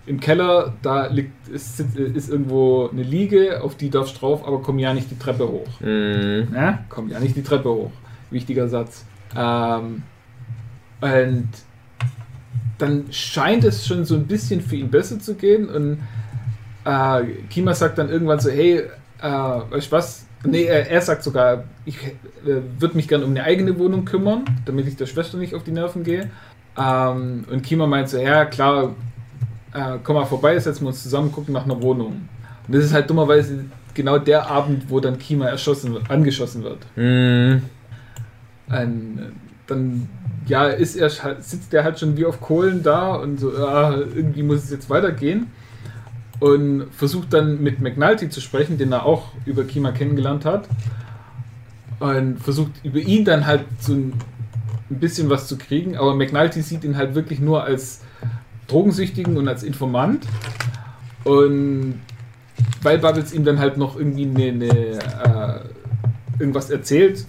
im Keller, da liegt, ist, ist irgendwo eine Liege, auf die darfst du drauf, aber komm ja nicht die Treppe hoch.
Mhm.
Ja, komm ja nicht die Treppe hoch. Wichtiger Satz. Ähm, und dann scheint es schon so ein bisschen für ihn besser zu gehen und äh, Kima sagt dann irgendwann so, hey, äh, weißt du was? Nee, er, er sagt sogar, ich äh, würde mich gerne um eine eigene Wohnung kümmern, damit ich der Schwester nicht auf die Nerven gehe. Ähm, und Kima meint so, ja klar, äh, komm mal vorbei, setzen wir uns zusammen, gucken nach einer Wohnung. Und das ist halt dummerweise genau der Abend, wo dann Kima erschossen angeschossen wird.
Mhm.
Ein, dann ja, ist er, sitzt er halt schon wie auf Kohlen da und so, ja, irgendwie muss es jetzt weitergehen. Und versucht dann mit McNulty zu sprechen, den er auch über Kima kennengelernt hat. Und versucht über ihn dann halt so ein, bisschen was zu kriegen. Aber McNulty sieht ihn halt wirklich nur als Drogensüchtigen und als Informant. Und weil Bubbles ihm dann halt noch irgendwie eine, eine, äh, irgendwas erzählt,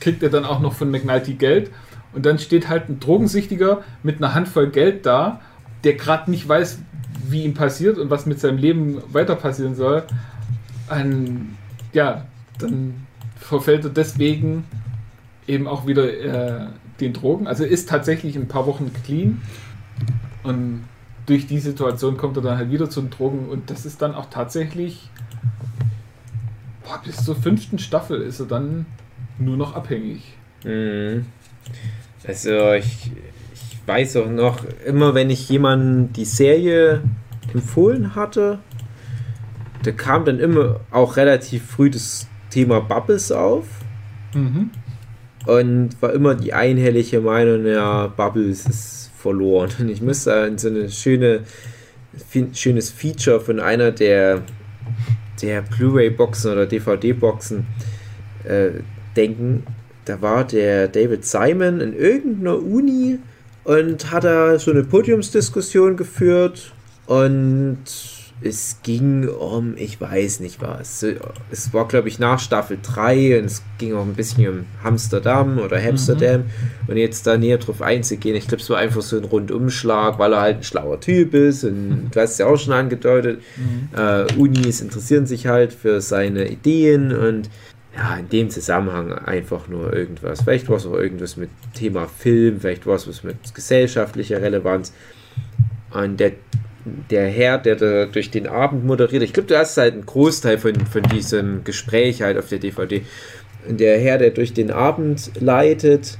kriegt er dann auch noch von McNulty Geld. Und dann steht halt ein Drogensüchtiger mit einer Handvoll Geld da, der gerade nicht weiß, wie ihm passiert und was mit seinem Leben weiter passieren soll. Und, ja, dann verfällt er deswegen eben auch wieder äh, den Drogen. Also ist tatsächlich ein paar Wochen clean. Und durch die Situation kommt er dann halt wieder zu den Drogen und das ist dann auch tatsächlich boah, bis zur fünften Staffel ist er dann nur noch abhängig.
Mhm. Also ich weiß auch noch, immer wenn ich jemanden die Serie empfohlen hatte, da kam dann immer auch relativ früh das Thema Bubbles auf.
Mhm.
und war immer die einhellige Meinung, ja, Bubbles ist verloren. Und ich müsste an so eine schöne, schönes Feature von einer der, der Blu-ray-Boxen oder DVD-Boxen äh, denken. Da war der David Simon in irgendeiner Uni und hat da so eine Podiumsdiskussion geführt und es ging um, ich weiß nicht was. Es war, glaube ich, nach Staffel 3 und es ging auch ein bisschen um Amsterdam oder Amsterdam. Und jetzt da näher drauf einzugehen, ich glaube, es war einfach so ein Rundumschlag, weil er halt ein schlauer Typ ist und du hast es ja auch schon angedeutet. Äh, Unis interessieren sich halt für seine Ideen und ja, in dem Zusammenhang einfach nur irgendwas. Vielleicht war es auch irgendwas mit Thema Film, vielleicht war es was mit gesellschaftlicher Relevanz. Und der, der Herr, der da durch den Abend moderiert, ich glaube, du hast halt einen Großteil von, von diesem Gespräch halt auf der DVD. Und der Herr, der durch den Abend leitet,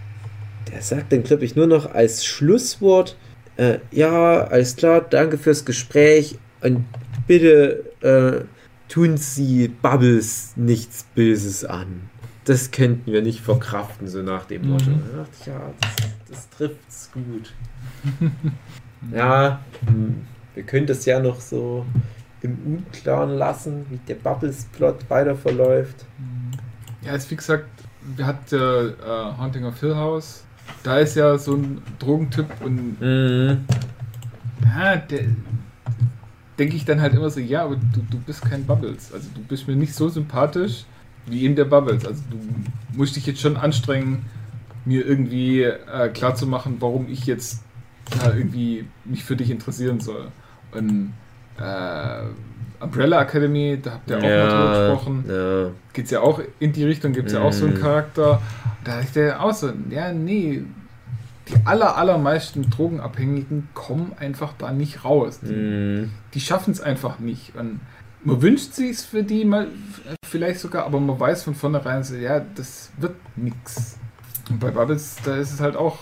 der sagt dann, glaube ich, nur noch als Schlusswort, äh, ja, alles klar, danke fürs Gespräch und bitte äh, tun Sie Bubbles nichts Böses an. Das könnten wir nicht verkraften, so nach dem Motto.
Mhm.
Da dachte ich, ja, das, das trifft's gut. ja, hm, wir können das ja noch so im Unklaren lassen, wie der Bubbles-Plot weiter verläuft.
Ja, ist wie gesagt, wir hatten äh, Haunting of Hill House. Da ist ja so ein Drogentyp und
Mhm.
ja, der denke ich dann halt immer so, ja, aber du, du bist kein Bubbles. Also du bist mir nicht so sympathisch wie eben der Bubbles. Also du musst dich jetzt schon anstrengen, mir irgendwie äh, klarzumachen, warum ich jetzt da irgendwie mich für dich interessieren soll. Und äh, Umbrella Academy, da habt ihr auch mal drüber gesprochen
ja.
geht es ja auch in die Richtung, gibt es ja auch so einen
Mhm.
Charakter. Da ist der auch so, ja, nee, die aller, allermeisten Drogenabhängigen kommen einfach da nicht raus. Die,
Mhm.
die schaffen es einfach nicht. Und man wünscht sich für die mal vielleicht sogar, aber man weiß von vornherein, so, ja, das wird nix. Und bei Bubbles, da ist es halt auch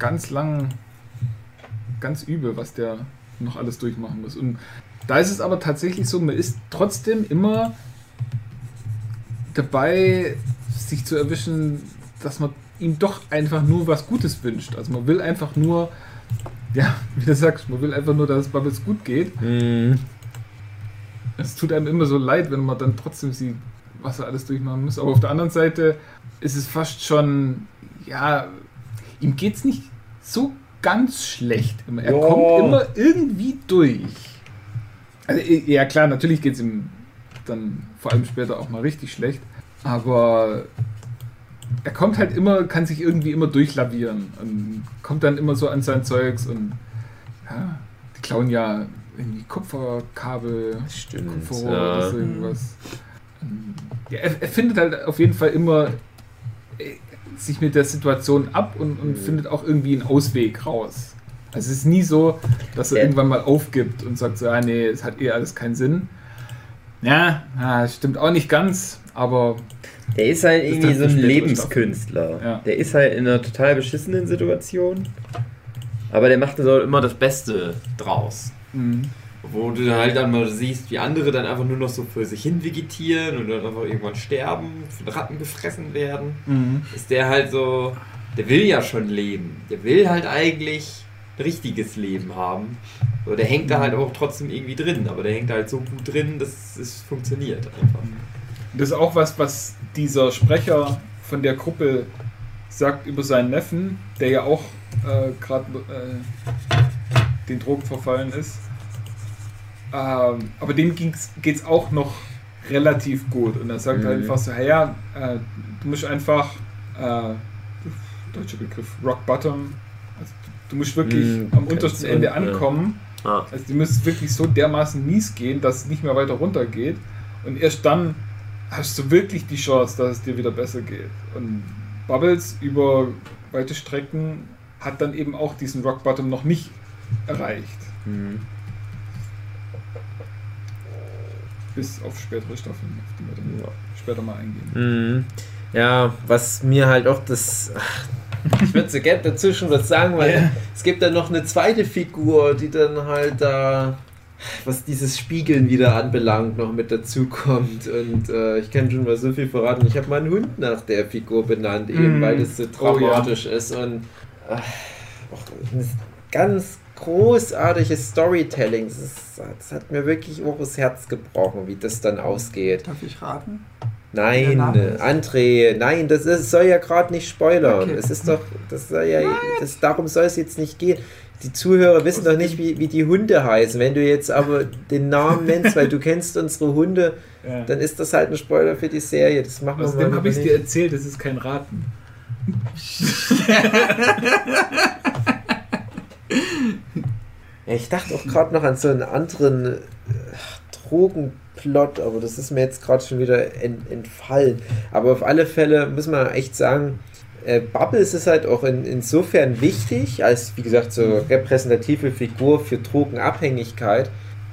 ganz lang, ganz übel, was der noch alles durchmachen muss. Und da ist es aber tatsächlich so, man ist trotzdem immer dabei, sich zu erwischen, dass man ihm doch einfach nur was Gutes wünscht. Also man will einfach nur, ja, wie du sagst, man will einfach nur, dass es Bubbles gut geht.
Mhm.
Es tut einem immer so leid, wenn man dann trotzdem sieht, was er alles durchmachen muss. Aber auf der anderen Seite ist es fast schon, ja, ihm geht es nicht so ganz schlecht. Er
Ja.
kommt immer irgendwie durch. Also, ja klar, natürlich geht es ihm dann vor allem später auch mal richtig schlecht. Aber er kommt halt immer, kann sich irgendwie immer durchlavieren und kommt dann immer so an sein Zeugs und ja, die klauen ja irgendwie Kupferkabel,
Stimmt.
Kupferrohr
ja.
oder so irgendwas. Ja, er, er findet halt auf jeden Fall immer äh, sich mit der Situation ab und, und
Mhm.
findet auch irgendwie einen Ausweg raus. Also es ist nie so, dass er
Ja.
irgendwann mal aufgibt und sagt so, ah nee, es hat eh alles keinen Sinn. Ja, ja, stimmt auch nicht ganz, aber
Der ist halt irgendwie
ist
so ein Lebenskünstler.
Ja.
Der ist halt in einer total beschissenen Situation. Aber der macht so immer das Beste draus.
mh,
Wo du dann halt dann mal siehst, wie andere dann einfach nur noch so für sich hin vegetieren und dann einfach irgendwann sterben, von Ratten gefressen werden.
mh.
Ist der halt so, der will ja schon leben. Der will halt eigentlich ein richtiges Leben haben. So, der hängt da halt auch trotzdem irgendwie drin, aber der hängt halt so gut drin, dass es funktioniert einfach.
Das ist auch was, was dieser Sprecher von der Gruppe sagt über seinen Neffen, der ja auch äh, gerade äh, den Drogen verfallen ist. Ähm, aber dem geht es auch noch relativ gut. Und er sagt
Mhm.
halt einfach so, hey, ja, äh, du musst einfach, äh, deutscher Begriff, Rock Bottom, also du, du musst wirklich
Mhm,
am untersten Ende
ja.
ankommen.
Ah.
Also die müssen wirklich so dermaßen mies gehen, dass es nicht mehr weiter runter geht. Und erst dann hast du wirklich die Chance, dass es dir wieder besser geht. Und Bubbles über weite Strecken hat dann eben auch diesen Rock Bottom noch nicht erreicht.
Mhm.
Bis auf spätere Staffeln, auf die wir dann
Ja.
später mal eingehen.
Mhm. Ja, was mir halt auch das. Ich würde so gerne dazwischen was sagen, weil
Ja.
es gibt dann noch eine zweite Figur, die dann halt da was dieses Spiegeln wieder anbelangt, noch mit dazu kommt. Und äh, ich kann schon mal so viel verraten. Ich habe meinen Hund nach der Figur benannt, eben
Mm.
weil es so
Oh, ja.
ist. Und äh, ein ganz großartiges Storytelling. Das, ist, das hat mir wirklich auch das Herz gebrochen, wie das dann ausgeht.
Darf ich raten?
Nein, André, nein, das ist, soll ja gerade nicht spoilern.
Okay.
Es ist doch, das soll ja, das, darum soll es jetzt nicht gehen. Die Zuhörer wissen doch nicht, wie, wie die Hunde heißen. Wenn du jetzt aber den Namen nennst, weil du kennst unsere Hunde,
Ja.
dann ist das halt ein Spoiler für die Serie. Das machen wir
Außerdem habe ich
lieber
dir erzählt, das ist kein Raten.
Ja, ich dachte auch gerade noch an so einen anderen äh, Drogenplot, aber das ist mir jetzt gerade schon wieder ent, entfallen. Aber auf alle Fälle muss man echt sagen, äh, Bubbles ist halt auch in, insofern wichtig, als wie gesagt so repräsentative Figur für Drogenabhängigkeit,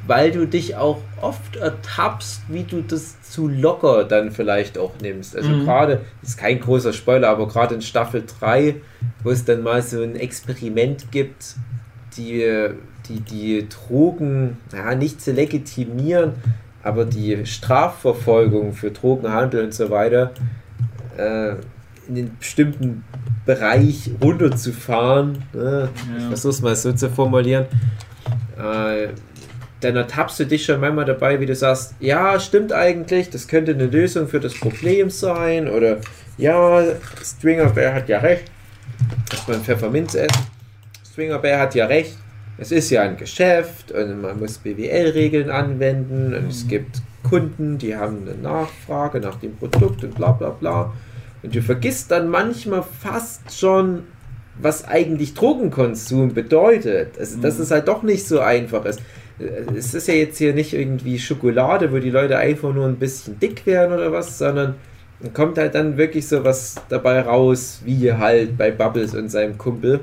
weil du dich auch oft ertappst, wie du das zu locker dann vielleicht auch nimmst. Also
Mhm.
gerade, ist kein großer Spoiler, aber gerade in Staffel 3, wo es dann mal so ein Experiment gibt, die, die, die Drogen ja, nicht zu legitimieren, aber die Strafverfolgung für Drogenhandel und so weiter äh, in den bestimmten Bereich runterzufahren. Ne? Ich
Ja.
versuche es mal so zu formulieren. Äh, dann ertappst du dich schon manchmal dabei, wie du sagst, ja, stimmt eigentlich, das könnte eine Lösung für das Problem sein. Oder ja, Stringer Bear hat ja recht. Dass man Pfefferminz essen. Stringer Bear hat ja recht. Es ist ja ein Geschäft und man muss BWL-Regeln anwenden und es gibt Kunden, die haben eine Nachfrage nach dem Produkt und bla bla bla. Und du vergisst dann manchmal fast schon, was eigentlich Drogenkonsum bedeutet. Also, dass es halt doch nicht so einfach ist. Es ist ja jetzt hier nicht irgendwie Schokolade, wo die Leute einfach nur ein bisschen dick werden oder was, sondern dann kommt halt dann wirklich so was dabei raus, wie halt bei Bubbles und seinem Kumpel.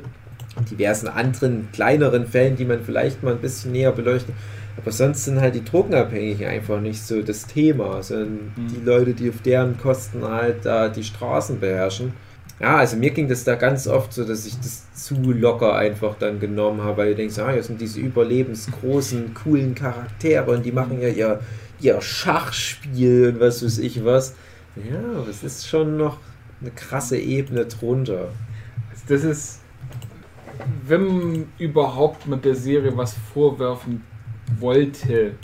Und diversen anderen kleineren Fällen, die man vielleicht mal ein bisschen näher beleuchtet. Aber sonst sind halt die Drogenabhängigen einfach nicht so das Thema, sondern
Mhm.
die Leute, die auf deren Kosten halt da die Straßen beherrschen. Ja, also mir ging das da ganz oft so, dass ich das zu locker einfach dann genommen habe, weil ich denke, so, ah, hier sind diese überlebensgroßen, coolen Charaktere und die machen ja ihr, ihr Schachspiel und was weiß ich was. Ja, aber es ist schon noch eine krasse Ebene drunter.
Also das ist, wenn überhaupt man der Serie was vorwerfen wollte,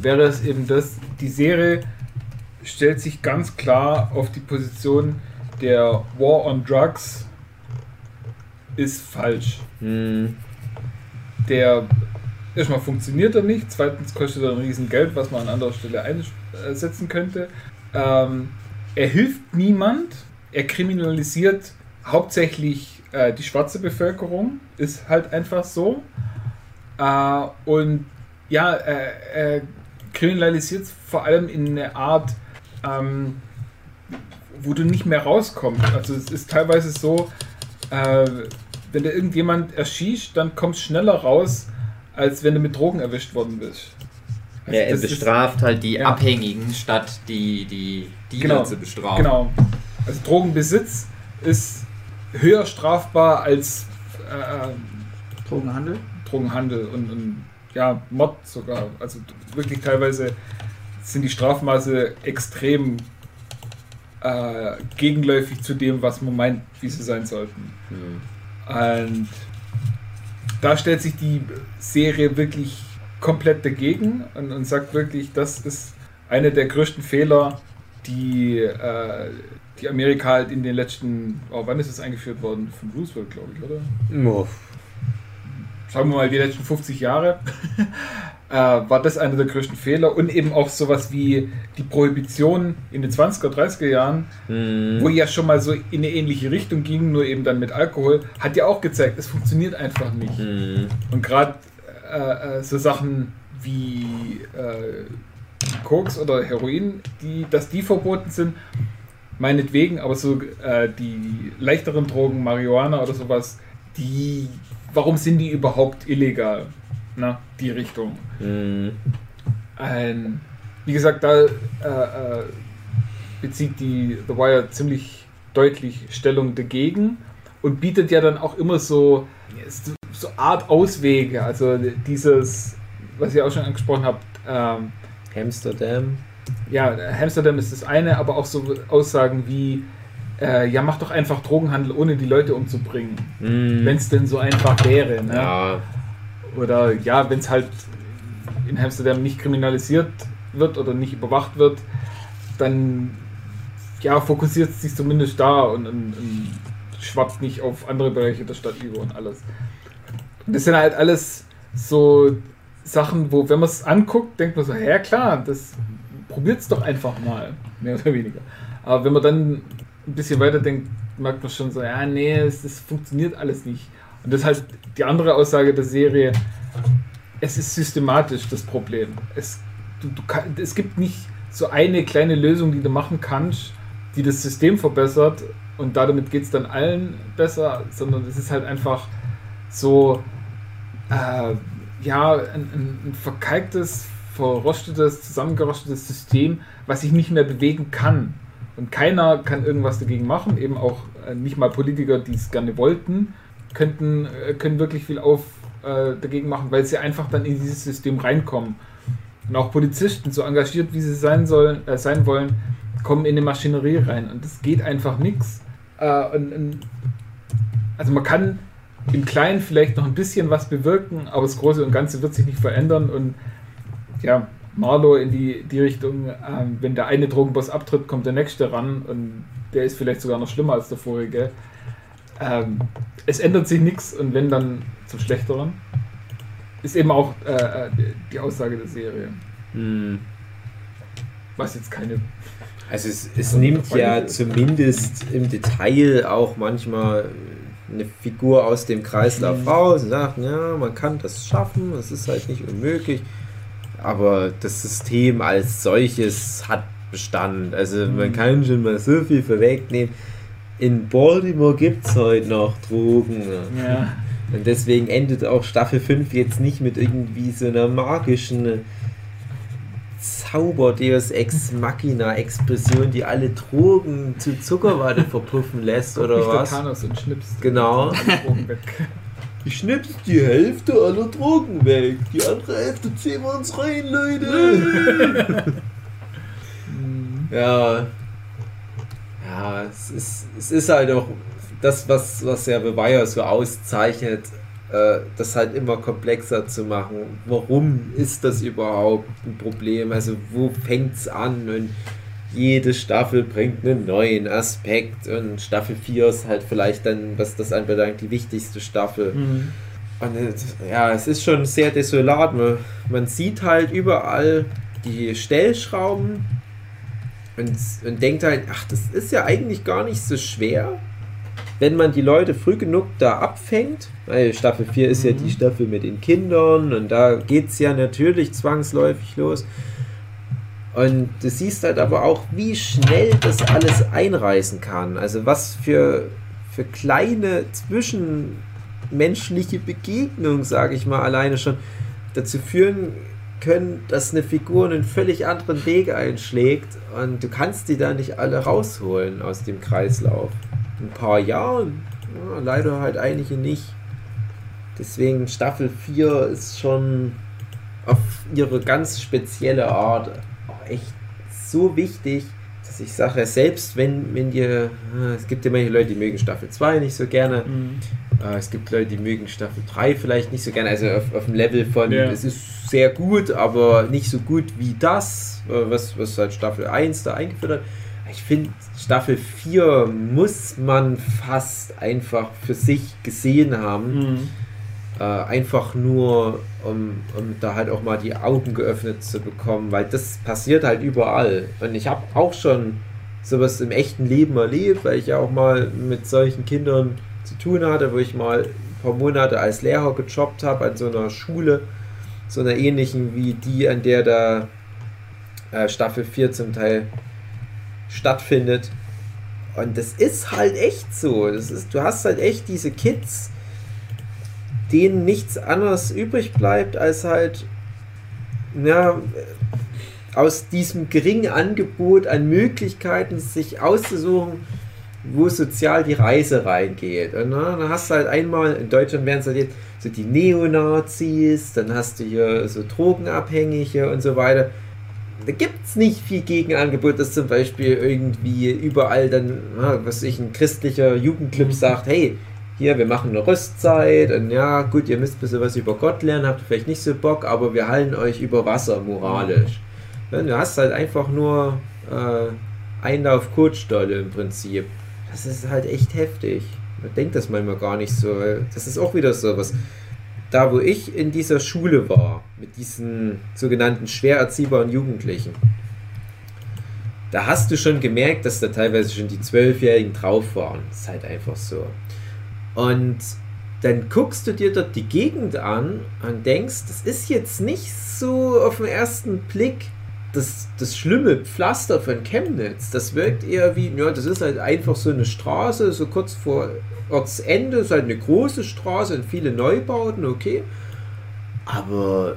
wäre es eben das, die Serie stellt sich ganz klar auf die Position, der War on Drugs ist falsch.
Hm.
Der erstmal funktioniert er nicht, zweitens kostet er ein riesen Geld, was man an anderer Stelle einsetzen könnte. Ähm, er hilft niemand, er kriminalisiert hauptsächlich äh, die schwarze Bevölkerung, ist halt einfach so. Äh, und ja, er, er kriminalisiert es vor allem in eine Art, ähm, wo du nicht mehr rauskommst. Also es ist teilweise so, äh, wenn du irgendjemand erschießt, dann kommst du schneller raus, als wenn du mit Drogen erwischt worden bist. Also
Er
das ist-
bestraft halt die
ja.
Abhängigen, statt die, die Dealer
Genau,
zu bestrafen.
Genau. Also Drogenbesitz ist höher strafbar als äh,
Drogenhandel?
Drogenhandel und, und ja, Mord sogar. Also wirklich teilweise sind die Strafmaße extrem äh, gegenläufig zu dem, was man meint, wie sie sein sollten. Und da stellt sich die Serie wirklich komplett dagegen und, und sagt wirklich, das ist einer der größten Fehler, die, äh, die Amerika halt in den letzten, oh, wann ist es eingeführt worden? Von Roosevelt, glaube ich, oder?
Oh,
sagen wir mal, die letzten 50 Jahre, äh, war das einer der größten Fehler. Und eben auch sowas wie die Prohibition in den 20er, 30er Jahren,
hm.
wo ja schon mal so in eine ähnliche Richtung ging, nur eben dann mit Alkohol, hat ja auch gezeigt, es funktioniert einfach nicht.
Hm.
Und gerade äh, äh, so Sachen wie äh, Koks oder Heroin, die, dass die verboten sind, meinetwegen, aber so äh, die leichteren Drogen, Marihuana oder sowas, die, warum sind die überhaupt illegal? Na, die Richtung.
Hm.
Ein, wie gesagt, da äh, äh, bezieht die The Wire ziemlich deutlich Stellung dagegen und bietet ja dann auch immer so, so, Art Auswege. Also dieses, was ihr auch schon angesprochen habt, ähm,
Amsterdam.
ja, Amsterdam ist das eine, aber auch so Aussagen wie, äh, ja, mach doch einfach Drogenhandel, ohne die Leute umzubringen.
Mhm.
Wenn es denn so einfach wäre. Ne?
Ja,
Oder ja, wenn es halt in Amsterdam nicht kriminalisiert wird oder nicht überwacht wird, dann ja, fokussiert es sich zumindest da und, und, und schwappt nicht auf andere Bereiche der Stadt über und alles. Das sind halt alles so Sachen, wo, wenn man es anguckt, denkt man so, ja klar, das probiert es doch einfach mal, mehr oder weniger. Aber wenn man dann ein bisschen weiter denkt, merkt man schon so, ja, nee, es, das funktioniert alles nicht. Und das ist halt die andere Aussage der Serie, es ist systematisch das Problem. Es, du, du es gibt nicht so eine kleine Lösung, die du machen kannst, die das System verbessert und damit geht es dann allen besser, sondern es ist halt einfach so, äh, ja, ein, ein, ein verkalktes, verrostetes, zusammengerostetes System, was sich nicht mehr bewegen kann. Und keiner kann irgendwas dagegen machen, eben auch äh, nicht mal Politiker, die es gerne wollten, könnten, äh, können wirklich viel auf äh, dagegen machen, weil sie einfach dann in dieses System reinkommen. Und auch Polizisten, so engagiert wie sie sein sollen, äh, sein wollen, kommen in eine Maschinerie rein. Und das geht einfach nichts. Äh, und, und, also man kann im Kleinen vielleicht noch ein bisschen was bewirken, aber das Große und Ganze wird sich nicht verändern. Und ja, Marlow in die, die Richtung, ähm, wenn der eine Drogenboss abtritt, kommt der nächste ran und der ist vielleicht sogar noch schlimmer als der vorige. Ähm, es ändert sich nichts und wenn dann zum Schlechteren. Ist eben auch äh, die Aussage der Serie.
Hm.
Was jetzt keine.
Also es, es nimmt ja zumindest im Detail auch manchmal eine Figur aus dem Kreislauf
Mhm.
raus und sagt, ja, man kann das schaffen, es ist halt nicht unmöglich. Aber das System als solches hat Bestand. Also man
Mhm.
kann schon mal so viel vorwegnehmen. In Baltimore gibt es heute noch Drogen.
Ja.
Und deswegen endet auch Staffel 5 jetzt nicht mit irgendwie so einer magischen Zauber Deus Ex Machina Explosion, die alle Drogen zu Zuckerwatte verpuffen lässt oder was.
Thanos und schnippst
Genau. Ich schnips die Hälfte aller Drogen weg. Die andere Hälfte ziehen wir uns rein, Leute. ja. Ja, es ist, es ist halt auch das, was, was ja Beweyer so auszeichnet, äh, das halt immer komplexer zu machen. Warum ist das überhaupt ein Problem? Also, wo fängt's an? Und jede Staffel bringt einen neuen Aspekt und Staffel 4 ist halt vielleicht dann, was das anbelangt, die wichtigste Staffel.
Mhm.
Und ja, es ist schon sehr desolat. Man, sieht halt überall die Stellschrauben und, und denkt halt, ach, das ist ja eigentlich gar nicht so schwer, wenn man die Leute früh genug da abfängt. Weil Staffel 4 ist ja
Mhm.
die Staffel mit den Kindern und da geht es ja natürlich zwangsläufig los. Und du siehst halt aber auch, wie schnell das alles einreißen kann. Also was für, für kleine zwischenmenschliche Begegnungen, sage ich mal, alleine schon dazu führen können, dass eine Figur einen völlig anderen Weg einschlägt und du kannst die da nicht alle rausholen aus dem Kreislauf. In ein paar Jahren, ja, leider halt einige nicht. Deswegen Staffel 4 ist schon auf ihre ganz spezielle Art echt so wichtig, dass ich sage, selbst wenn, wenn dir, äh, es gibt ja manche Leute, die mögen Staffel 2 nicht so gerne,
Mhm.
äh, es gibt Leute, die mögen Staffel 3 vielleicht nicht so gerne, also auf, auf dem Level von,
Ja.
es ist sehr gut, aber nicht so gut wie das, äh, was, was halt Staffel 1 da eingeführt hat. Ich finde, Staffel 4 muss man fast einfach für sich gesehen haben.
Mhm.
Äh, einfach nur, um, um da halt auch mal die Augen geöffnet zu bekommen, weil das passiert halt überall. Und ich habe auch schon sowas im echten Leben erlebt, weil ich ja auch mal mit solchen Kindern zu tun hatte, wo ich mal ein paar Monate als Lehrer gejobbt habe an so einer Schule, so einer ähnlichen wie die, an der da äh, Staffel 4 zum Teil stattfindet. Und das ist halt echt so. Das ist, du hast halt echt diese Kids, denen nichts anderes übrig bleibt, als halt ja, aus diesem geringen Angebot an Möglichkeiten sich auszusuchen, wo sozial die Reise reingeht. Und na, dann hast du halt einmal, in Deutschland werden es halt jetzt so die Neonazis, dann hast du hier so Drogenabhängige und so weiter. Da gibt es nicht viel Gegenangebot, dass zum Beispiel irgendwie überall dann, na, was ich, ein christlicher Jugendclub sagt, hey, hier, wir machen eine Rüstzeit und ja, gut, ihr müsst ein bisschen was über Gott lernen, habt ihr vielleicht nicht so Bock, aber wir halten euch über Wasser moralisch. Du hast halt einfach nur äh, Einlauf Kotstolle im Prinzip. Das ist halt echt heftig. Man denkt das manchmal gar nicht so. Das ist auch wieder so was. Da, wo ich in dieser Schule war, mit diesen sogenannten schwer erziehbaren Jugendlichen, da hast du schon gemerkt, dass da teilweise schon die Zwölfjährigen drauf waren. Das ist halt einfach so. Und dann guckst du dir dort die Gegend an und denkst, das ist jetzt nicht so auf den ersten Blick das, das schlimme Pflaster von Chemnitz. Das wirkt eher wie, ja, das ist halt einfach so eine Straße, so kurz vor Ortsende, ist halt eine große Straße und viele Neubauten, okay. Aber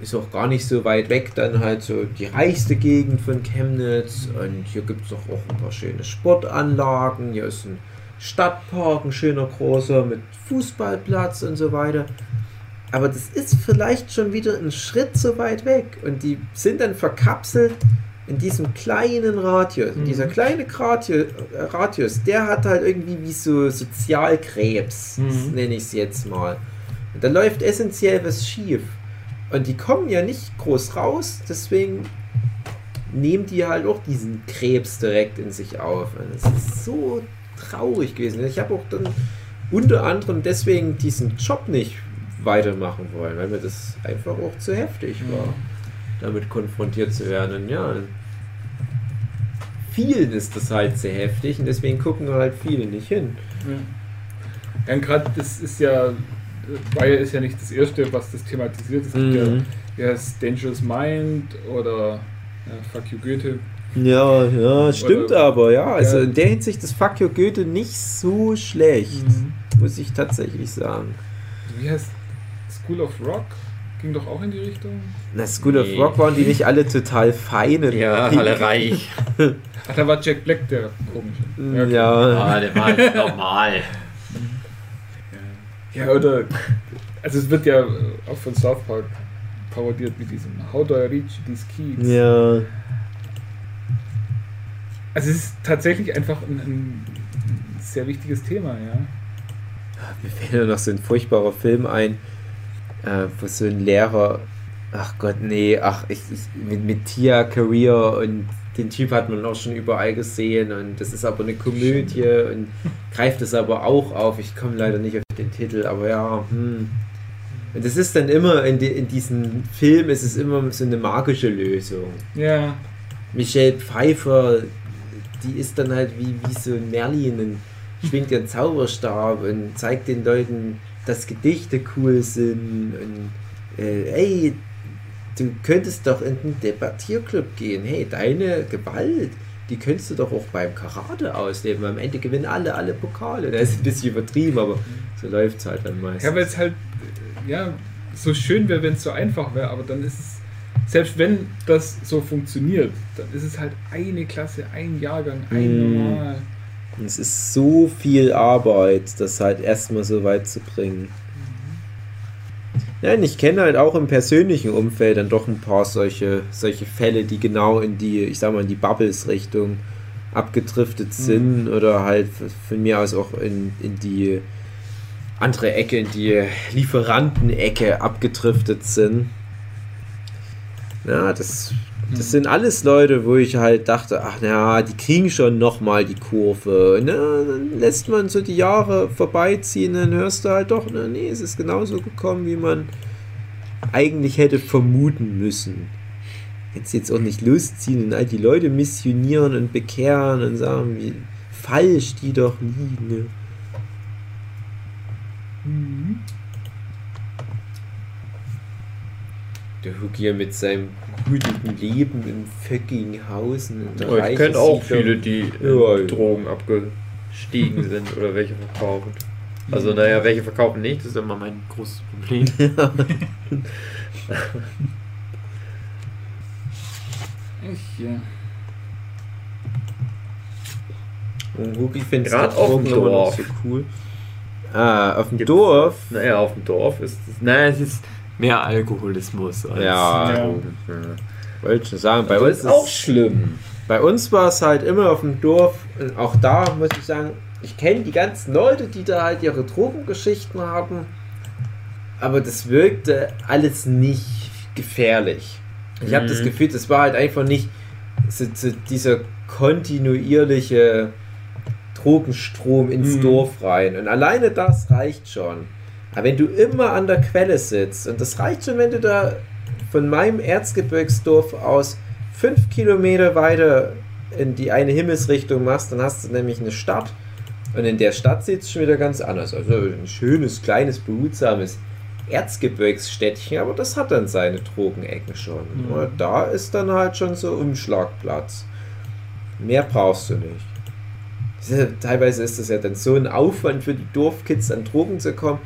ist auch gar nicht so weit weg, dann halt so die reichste Gegend von Chemnitz. Und hier gibt es auch, auch ein paar schöne Sportanlagen. Hier ist ein Stadtpark, ein schöner großer mit Fußballplatz und so weiter. Aber das ist vielleicht schon wieder ein Schritt so weit weg. Und die sind dann verkapselt in diesem kleinen Radius.
Mhm.
Dieser kleine Radius, Radius, der hat halt irgendwie wie so Sozialkrebs,
Mhm.
nenne ich es jetzt mal. Und da läuft essentiell was schief. Und die kommen ja nicht groß raus, deswegen nehmen die halt auch diesen Krebs direkt in sich auf. Und es ist so traurig gewesen. Ich habe auch dann unter anderem deswegen diesen Job nicht weitermachen wollen, weil mir das einfach auch zu heftig war, damit konfrontiert zu werden. Und ja, vielen ist das halt sehr heftig und deswegen gucken halt viele nicht hin.
Ja, und gerade das ist ja, Wire ist ja nicht das erste, was das thematisiert. Es gibt ja,
Mhm.
wie heißt Dangerous Mind oder ja, Fuck You Goethe.
Ja, ja, stimmt
Oder-
aber, ja. Also
Ja.
in der Hinsicht ist Fuck Your Goethe nicht so schlecht,
Mhm.
muss ich tatsächlich sagen.
Wie heißt School of Rock? Ging doch auch in die Richtung.
Na, School of
Nee.
Rock waren die nicht alle total feine.
Ja, alle reich.
Ach, da war Jack Black der komische. okay.
Ja,
Ah, der war halt normal.
Ja, oder. Also, es wird ja auch von South Park parodiert mit diesem How do I reach these keys?
ja.
Also, es ist tatsächlich einfach ein, ein sehr wichtiges Thema, ja.
Mir fällt noch so ein furchtbarer Film ein, äh, wo so ein Lehrer, ach Gott, nee, ach, ich, ich, mit, mit Tia Career und den Typ hat man auch schon überall gesehen und das ist aber eine Komödie und greift es aber auch auf. Ich komme leider nicht auf den Titel, aber ja, hm. Und das ist dann immer, in, die, in diesem Film ist es immer so eine magische Lösung.
Ja.
Michelle Pfeiffer, die ist dann halt wie, wie so ein Merlin und schwingt ihren Zauberstab und zeigt den Leuten, dass Gedichte cool sind und äh, ey, du könntest doch in den Debattierclub gehen. Hey, deine Gewalt, die könntest du doch auch beim Karate ausleben. Am Ende gewinnen alle alle Pokale. Das ist ein bisschen übertrieben, aber so läuft es halt dann meistens.
Ja, weil es halt, äh, ja, so schön wäre, wenn es so einfach wäre, aber dann ist es, selbst wenn das so funktioniert, dann ist es halt eine Klasse, ein Jahrgang, ein
Mm.
Normal.
Und es ist so viel Arbeit, das halt erstmal so weit zu bringen. Ja, und ich kenne halt auch im persönlichen Umfeld dann doch ein paar solche, solche Fälle, die genau in die, ich sag mal, in die Bubbles-Richtung abgedriftet sind oder halt von mir aus auch in, in die andere Ecke, in die Lieferanten-Ecke abgedriftet sind. Ja, das, das sind alles Leute, wo ich halt dachte, ach na, die kriegen schon nochmal die Kurve. Na, dann lässt man so die Jahre vorbeiziehen, dann hörst du halt doch, na nee, es ist genauso gekommen, wie man eigentlich hätte vermuten müssen. Jetzt jetzt auch nicht losziehen und all die Leute missionieren und bekehren und sagen, wie falsch die doch liegen. Ne?
Mhm.
Der Hook hier mit seinem guten Leben in Föckinghausen. in der
Oh, ich kenne auch viele, die
ja.
Drogen abgestiegen sind oder welche verkaufen. Also, naja, welche verkaufen nicht, das ist immer mein großes Problem.
Ich, ja.
Und Hugi findet
Gerade auf dem Dorf.
so cool. Ah, auf dem
Gibt's-
Dorf?
Naja, auf dem Dorf ist es. Naja, es ist mehr Alkoholismus als
Ja.
Drogen.
Wollte ich schon sagen, bei
Das
uns
ist auch schlimm.
Bei uns war es halt immer auf dem Dorf, und auch da muss ich sagen, ich kenne die ganzen Leute, die da halt ihre Drogengeschichten haben, aber das wirkte alles nicht gefährlich. Ich habe
Mhm.
das Gefühl, das war halt einfach nicht so, so dieser kontinuierliche Drogenstrom ins
Mhm.
Dorf rein. Und alleine das reicht schon. Aber wenn du immer an der Quelle sitzt, und das reicht schon, wenn du da von meinem Erzgebirgsdorf aus fünf Kilometer weiter in die eine Himmelsrichtung machst, dann hast du nämlich eine Stadt. Und in der Stadt sieht es schon wieder ganz anders. Also ein schönes, kleines, behutsames Erzgebirgsstädtchen, aber das hat dann seine Drogenecken schon.
Mhm.
Und da ist dann halt schon so Umschlagplatz. Mehr brauchst du nicht. Teilweise ist das ja dann so ein Aufwand für die Dorfkids, an Drogen zu kommen.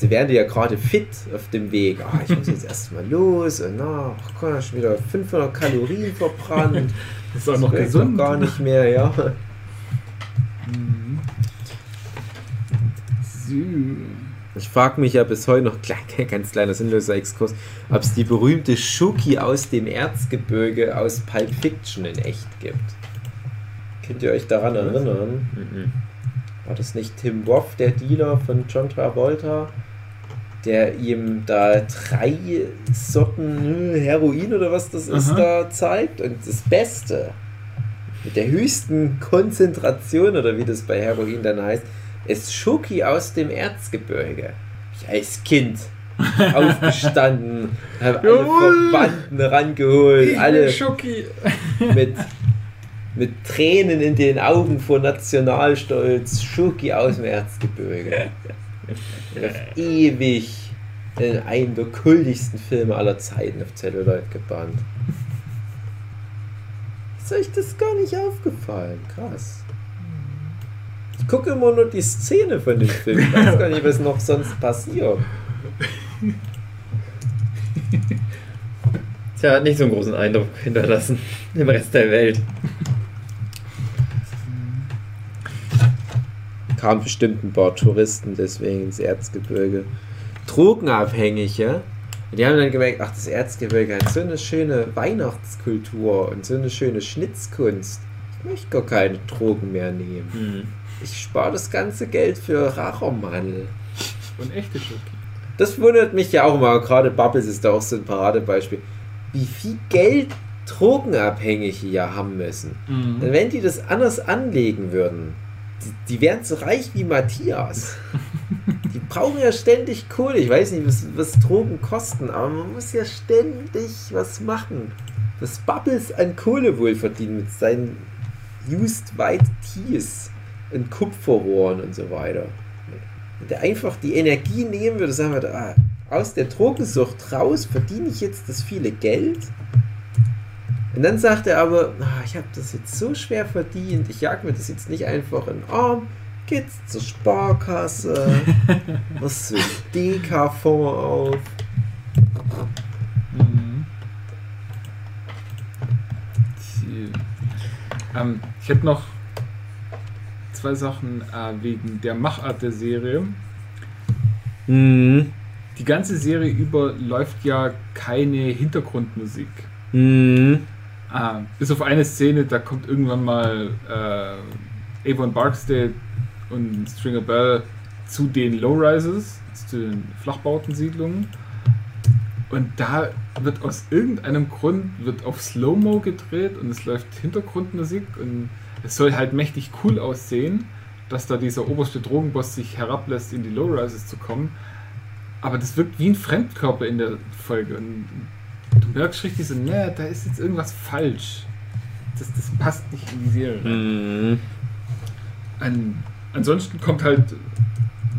Die werden die ja gerade fit auf dem Weg. Ah, ich muss jetzt erstmal los und na, ach, komm, hab schon wieder 500 Kalorien verbrannt.
Das ist auch noch
wirkt
gesund.
Gar nicht mehr, ja.
Mhm.
Ich frage mich ja bis heute noch, ganz kleiner sinnloser Exkurs, ob es die berühmte Schuki aus dem Erzgebirge aus Pulp Fiction in echt gibt. Könnt ihr euch daran erinnern?
Mhm.
War das nicht Tim Roth, der Dealer von John Travolta, der ihm da drei Sorten äh, Heroin oder was das ist
Aha.
da zeigt? Und das Beste, mit der höchsten Konzentration oder wie das bei Heroin dann heißt, ist Schoki aus dem Erzgebirge. Ich als Kind aufgestanden, habe alle
Jawohl.
Verwandten rangeholt, alle
Schoki.
mit, mit Tränen in den Augen vor Nationalstolz, Schoki aus dem Erzgebirge. Ewig in einen der kultigsten Filme aller Zeiten auf Celluloid gebannt. Ist euch das gar nicht aufgefallen? Krass. Ich gucke immer nur die Szene von dem Film. Ich weiß gar nicht, was noch sonst passiert.
Tja, hat nicht so einen großen Eindruck hinterlassen im Rest der Welt.
Kamen bestimmt ein paar Touristen deswegen ins Erzgebirge. Drogenabhängige, die haben dann gemerkt, ach, das Erzgebirge hat so eine schöne Weihnachtskultur und so eine schöne Schnitzkunst. Ich möchte gar keine Drogen mehr nehmen.
Hm.
Ich spare das ganze Geld für Rauchermandel.
Und echte Schoki.
Das wundert mich ja auch mal. Gerade Bubbles ist da auch so ein Paradebeispiel. Wie viel Geld Drogenabhängige hier haben müssen.
Mhm.
Wenn die das anders anlegen würden, die, die wären so reich wie Matthias. Die brauchen ja ständig Kohle. Ich weiß nicht, was, was Drogen kosten, aber man muss ja ständig was machen. Was Bubbles an Kohle wohl verdienen mit seinen Used White Tees und Kupferrohren und so weiter. Wenn der einfach die Energie nehmen würde, sagen wir, ah, aus der Drogensucht raus verdiene ich jetzt das viele Geld. Und dann sagt er aber, ah, ich habe das jetzt so schwer verdient, ich jag mir das jetzt nicht einfach in den Arm, geht's zur Sparkasse, so einen DK-Fonds auf.
Mhm. Ähm, ich hätte noch zwei Sachen äh, wegen der Machart der Serie.
Mhm.
Die ganze Serie über läuft ja keine Hintergrundmusik.
Mhm.
Ah, bis auf eine Szene, da kommt irgendwann mal äh, Avon Barksdale und Stringer Bell zu den Low-Rises, zu den Flachbautensiedlungen. Und da wird aus irgendeinem Grund wird auf Slow-Mo gedreht und es läuft Hintergrundmusik und es soll halt mächtig cool aussehen, dass da dieser oberste Drogenboss sich herablässt, in die Low-Rises zu kommen. Aber das wirkt wie ein Fremdkörper in der Folge. Und merkst richtig so, ne, da ist jetzt irgendwas falsch. Das, das passt nicht in die Serie.
Mhm.
An, ansonsten kommt halt,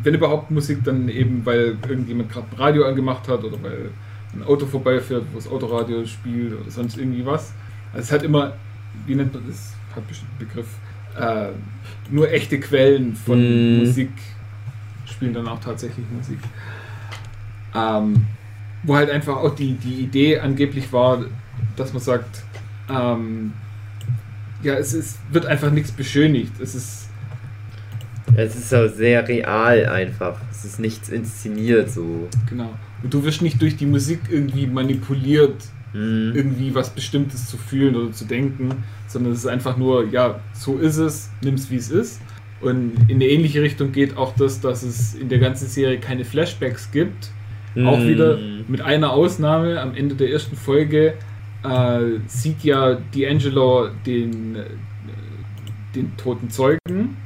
wenn überhaupt Musik, dann eben, weil irgendjemand gerade ein Radio angemacht hat oder weil ein Auto vorbeifährt, wo das Autoradio spielt oder sonst irgendwie was. Also es halt immer, wie nennt man das? Hat bestimmt einen Begriff. Äh, nur echte Quellen von
Mhm.
Musik spielen dann auch tatsächlich Musik. Ähm, wo halt einfach auch die, die Idee angeblich war, dass man sagt, ähm, ja, es ist, wird einfach nichts beschönigt. Es ist,
Es ist auch sehr real einfach. Es ist nichts inszeniert so.
genau. Und du wirst nicht durch die Musik irgendwie manipuliert,
Mhm.
irgendwie was Bestimmtes zu fühlen oder zu denken, sondern es ist einfach nur, ja, so ist es, nimm's wie es ist. Und in eine ähnliche Richtung geht auch das, dass es in der ganzen Serie keine Flashbacks gibt. Auch
Mhm.
wieder mit einer Ausnahme. Am Ende der ersten Folge äh, sieht ja D'Angelo den, äh, den toten Zeugen.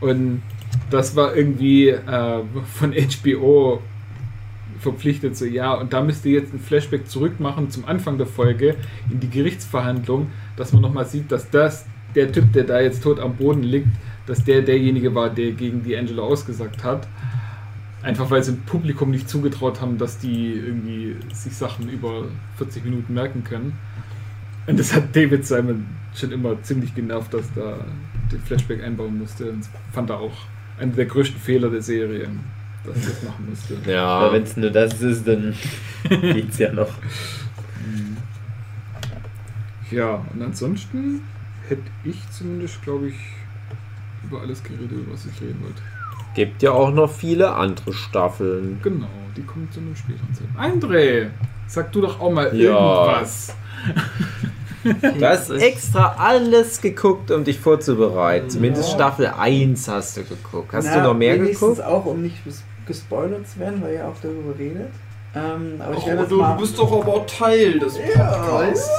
Und das war irgendwie äh, von HBO verpflichtet, so ja, und da müsst ihr jetzt ein Flashback zurückmachen zum Anfang der Folge in die Gerichtsverhandlung, dass man nochmal sieht, dass das, der Typ, der da jetzt tot am Boden liegt, dass der derjenige war, der gegen D'Angelo ausgesagt hat. Einfach weil sie dem Publikum nicht zugetraut haben, dass die irgendwie sich Sachen über 40 Minuten merken können. Und das hat David Simon schon immer ziemlich genervt, dass da den Flashback einbauen musste. Und das fand er auch einer der größten Fehler der Serie, dass er das machen musste.
Ja. Aber wenn es nur das ist, dann geht's ja noch.
Ja, und ansonsten hätte ich zumindest, glaube ich, über alles geredet, über was ich reden wollte.
Gibt ja auch noch viele andere Staffeln.
Genau, die kommen zu einem späteren Zeitpunkt. André, sag du doch auch mal
Ja.
irgendwas.
Du hast extra alles geguckt, um dich vorzubereiten. Zumindest
Ja.
Staffel 1 hast du geguckt. Hast
Na,
du noch mehr
wenigstens
geguckt?
auch, um nicht ges- gespoilert zu werden, weil ihr auch darüber redet. Ähm, aber jetzt
du, du bist doch aber Teil des
ja,
Podcasts.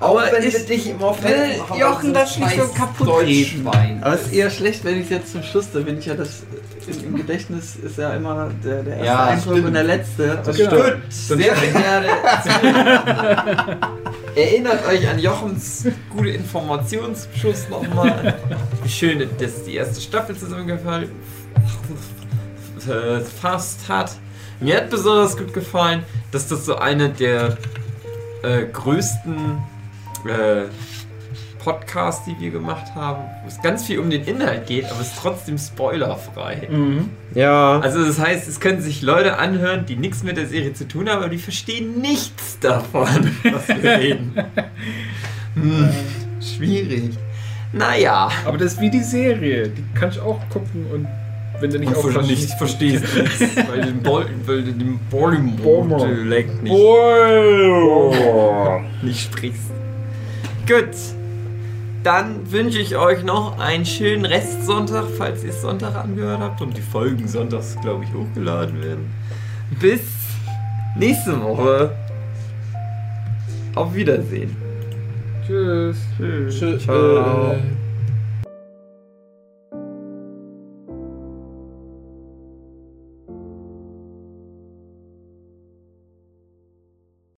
Aber
Auch wenn
ich
wir dich immer
will Jochen das nicht so kaputt
Deutschschwein
Aber es ist eher schlecht, wenn ich es jetzt zum Schluss, da bin ich ja das im, im Gedächtnis ist ja immer der, der erste
Ja,
Eindruck
stimmt.
und der letzte.
Das
Und-
stimmt.
Sehr verehrte Erinnert euch an Jochens gute Informationsschluss nochmal. Wie schön, dass die erste Staffel zusammengefallen fast hat. Mir hat besonders gut gefallen, dass das so eine der äh, größten äh, Podcasts, die wir gemacht haben, wo es ganz viel um den Inhalt geht, aber es ist trotzdem spoilerfrei.
Mhm.
Ja.
Also das heißt, es können sich Leute anhören, die nichts mit der Serie zu tun haben, aber die verstehen nichts davon, was wir reden. Hm, schwierig. Naja.
Aber das ist wie die Serie. Die kannst du auch gucken und wenn du nicht aufpasst,
nicht verstehst, weil du den Bol weil du den. Baltimore-Dialekt nicht,
Oh.
nicht sprichst. Gut. Dann wünsche ich euch noch einen schönen Restsonntag, falls ihr es Sonntag angehört habt und die Folgen sonntags, glaube ich, hochgeladen werden. Bis nächste Woche. Auf Wiedersehen.
Tschüss.
Tschö-
Ciao.
äh,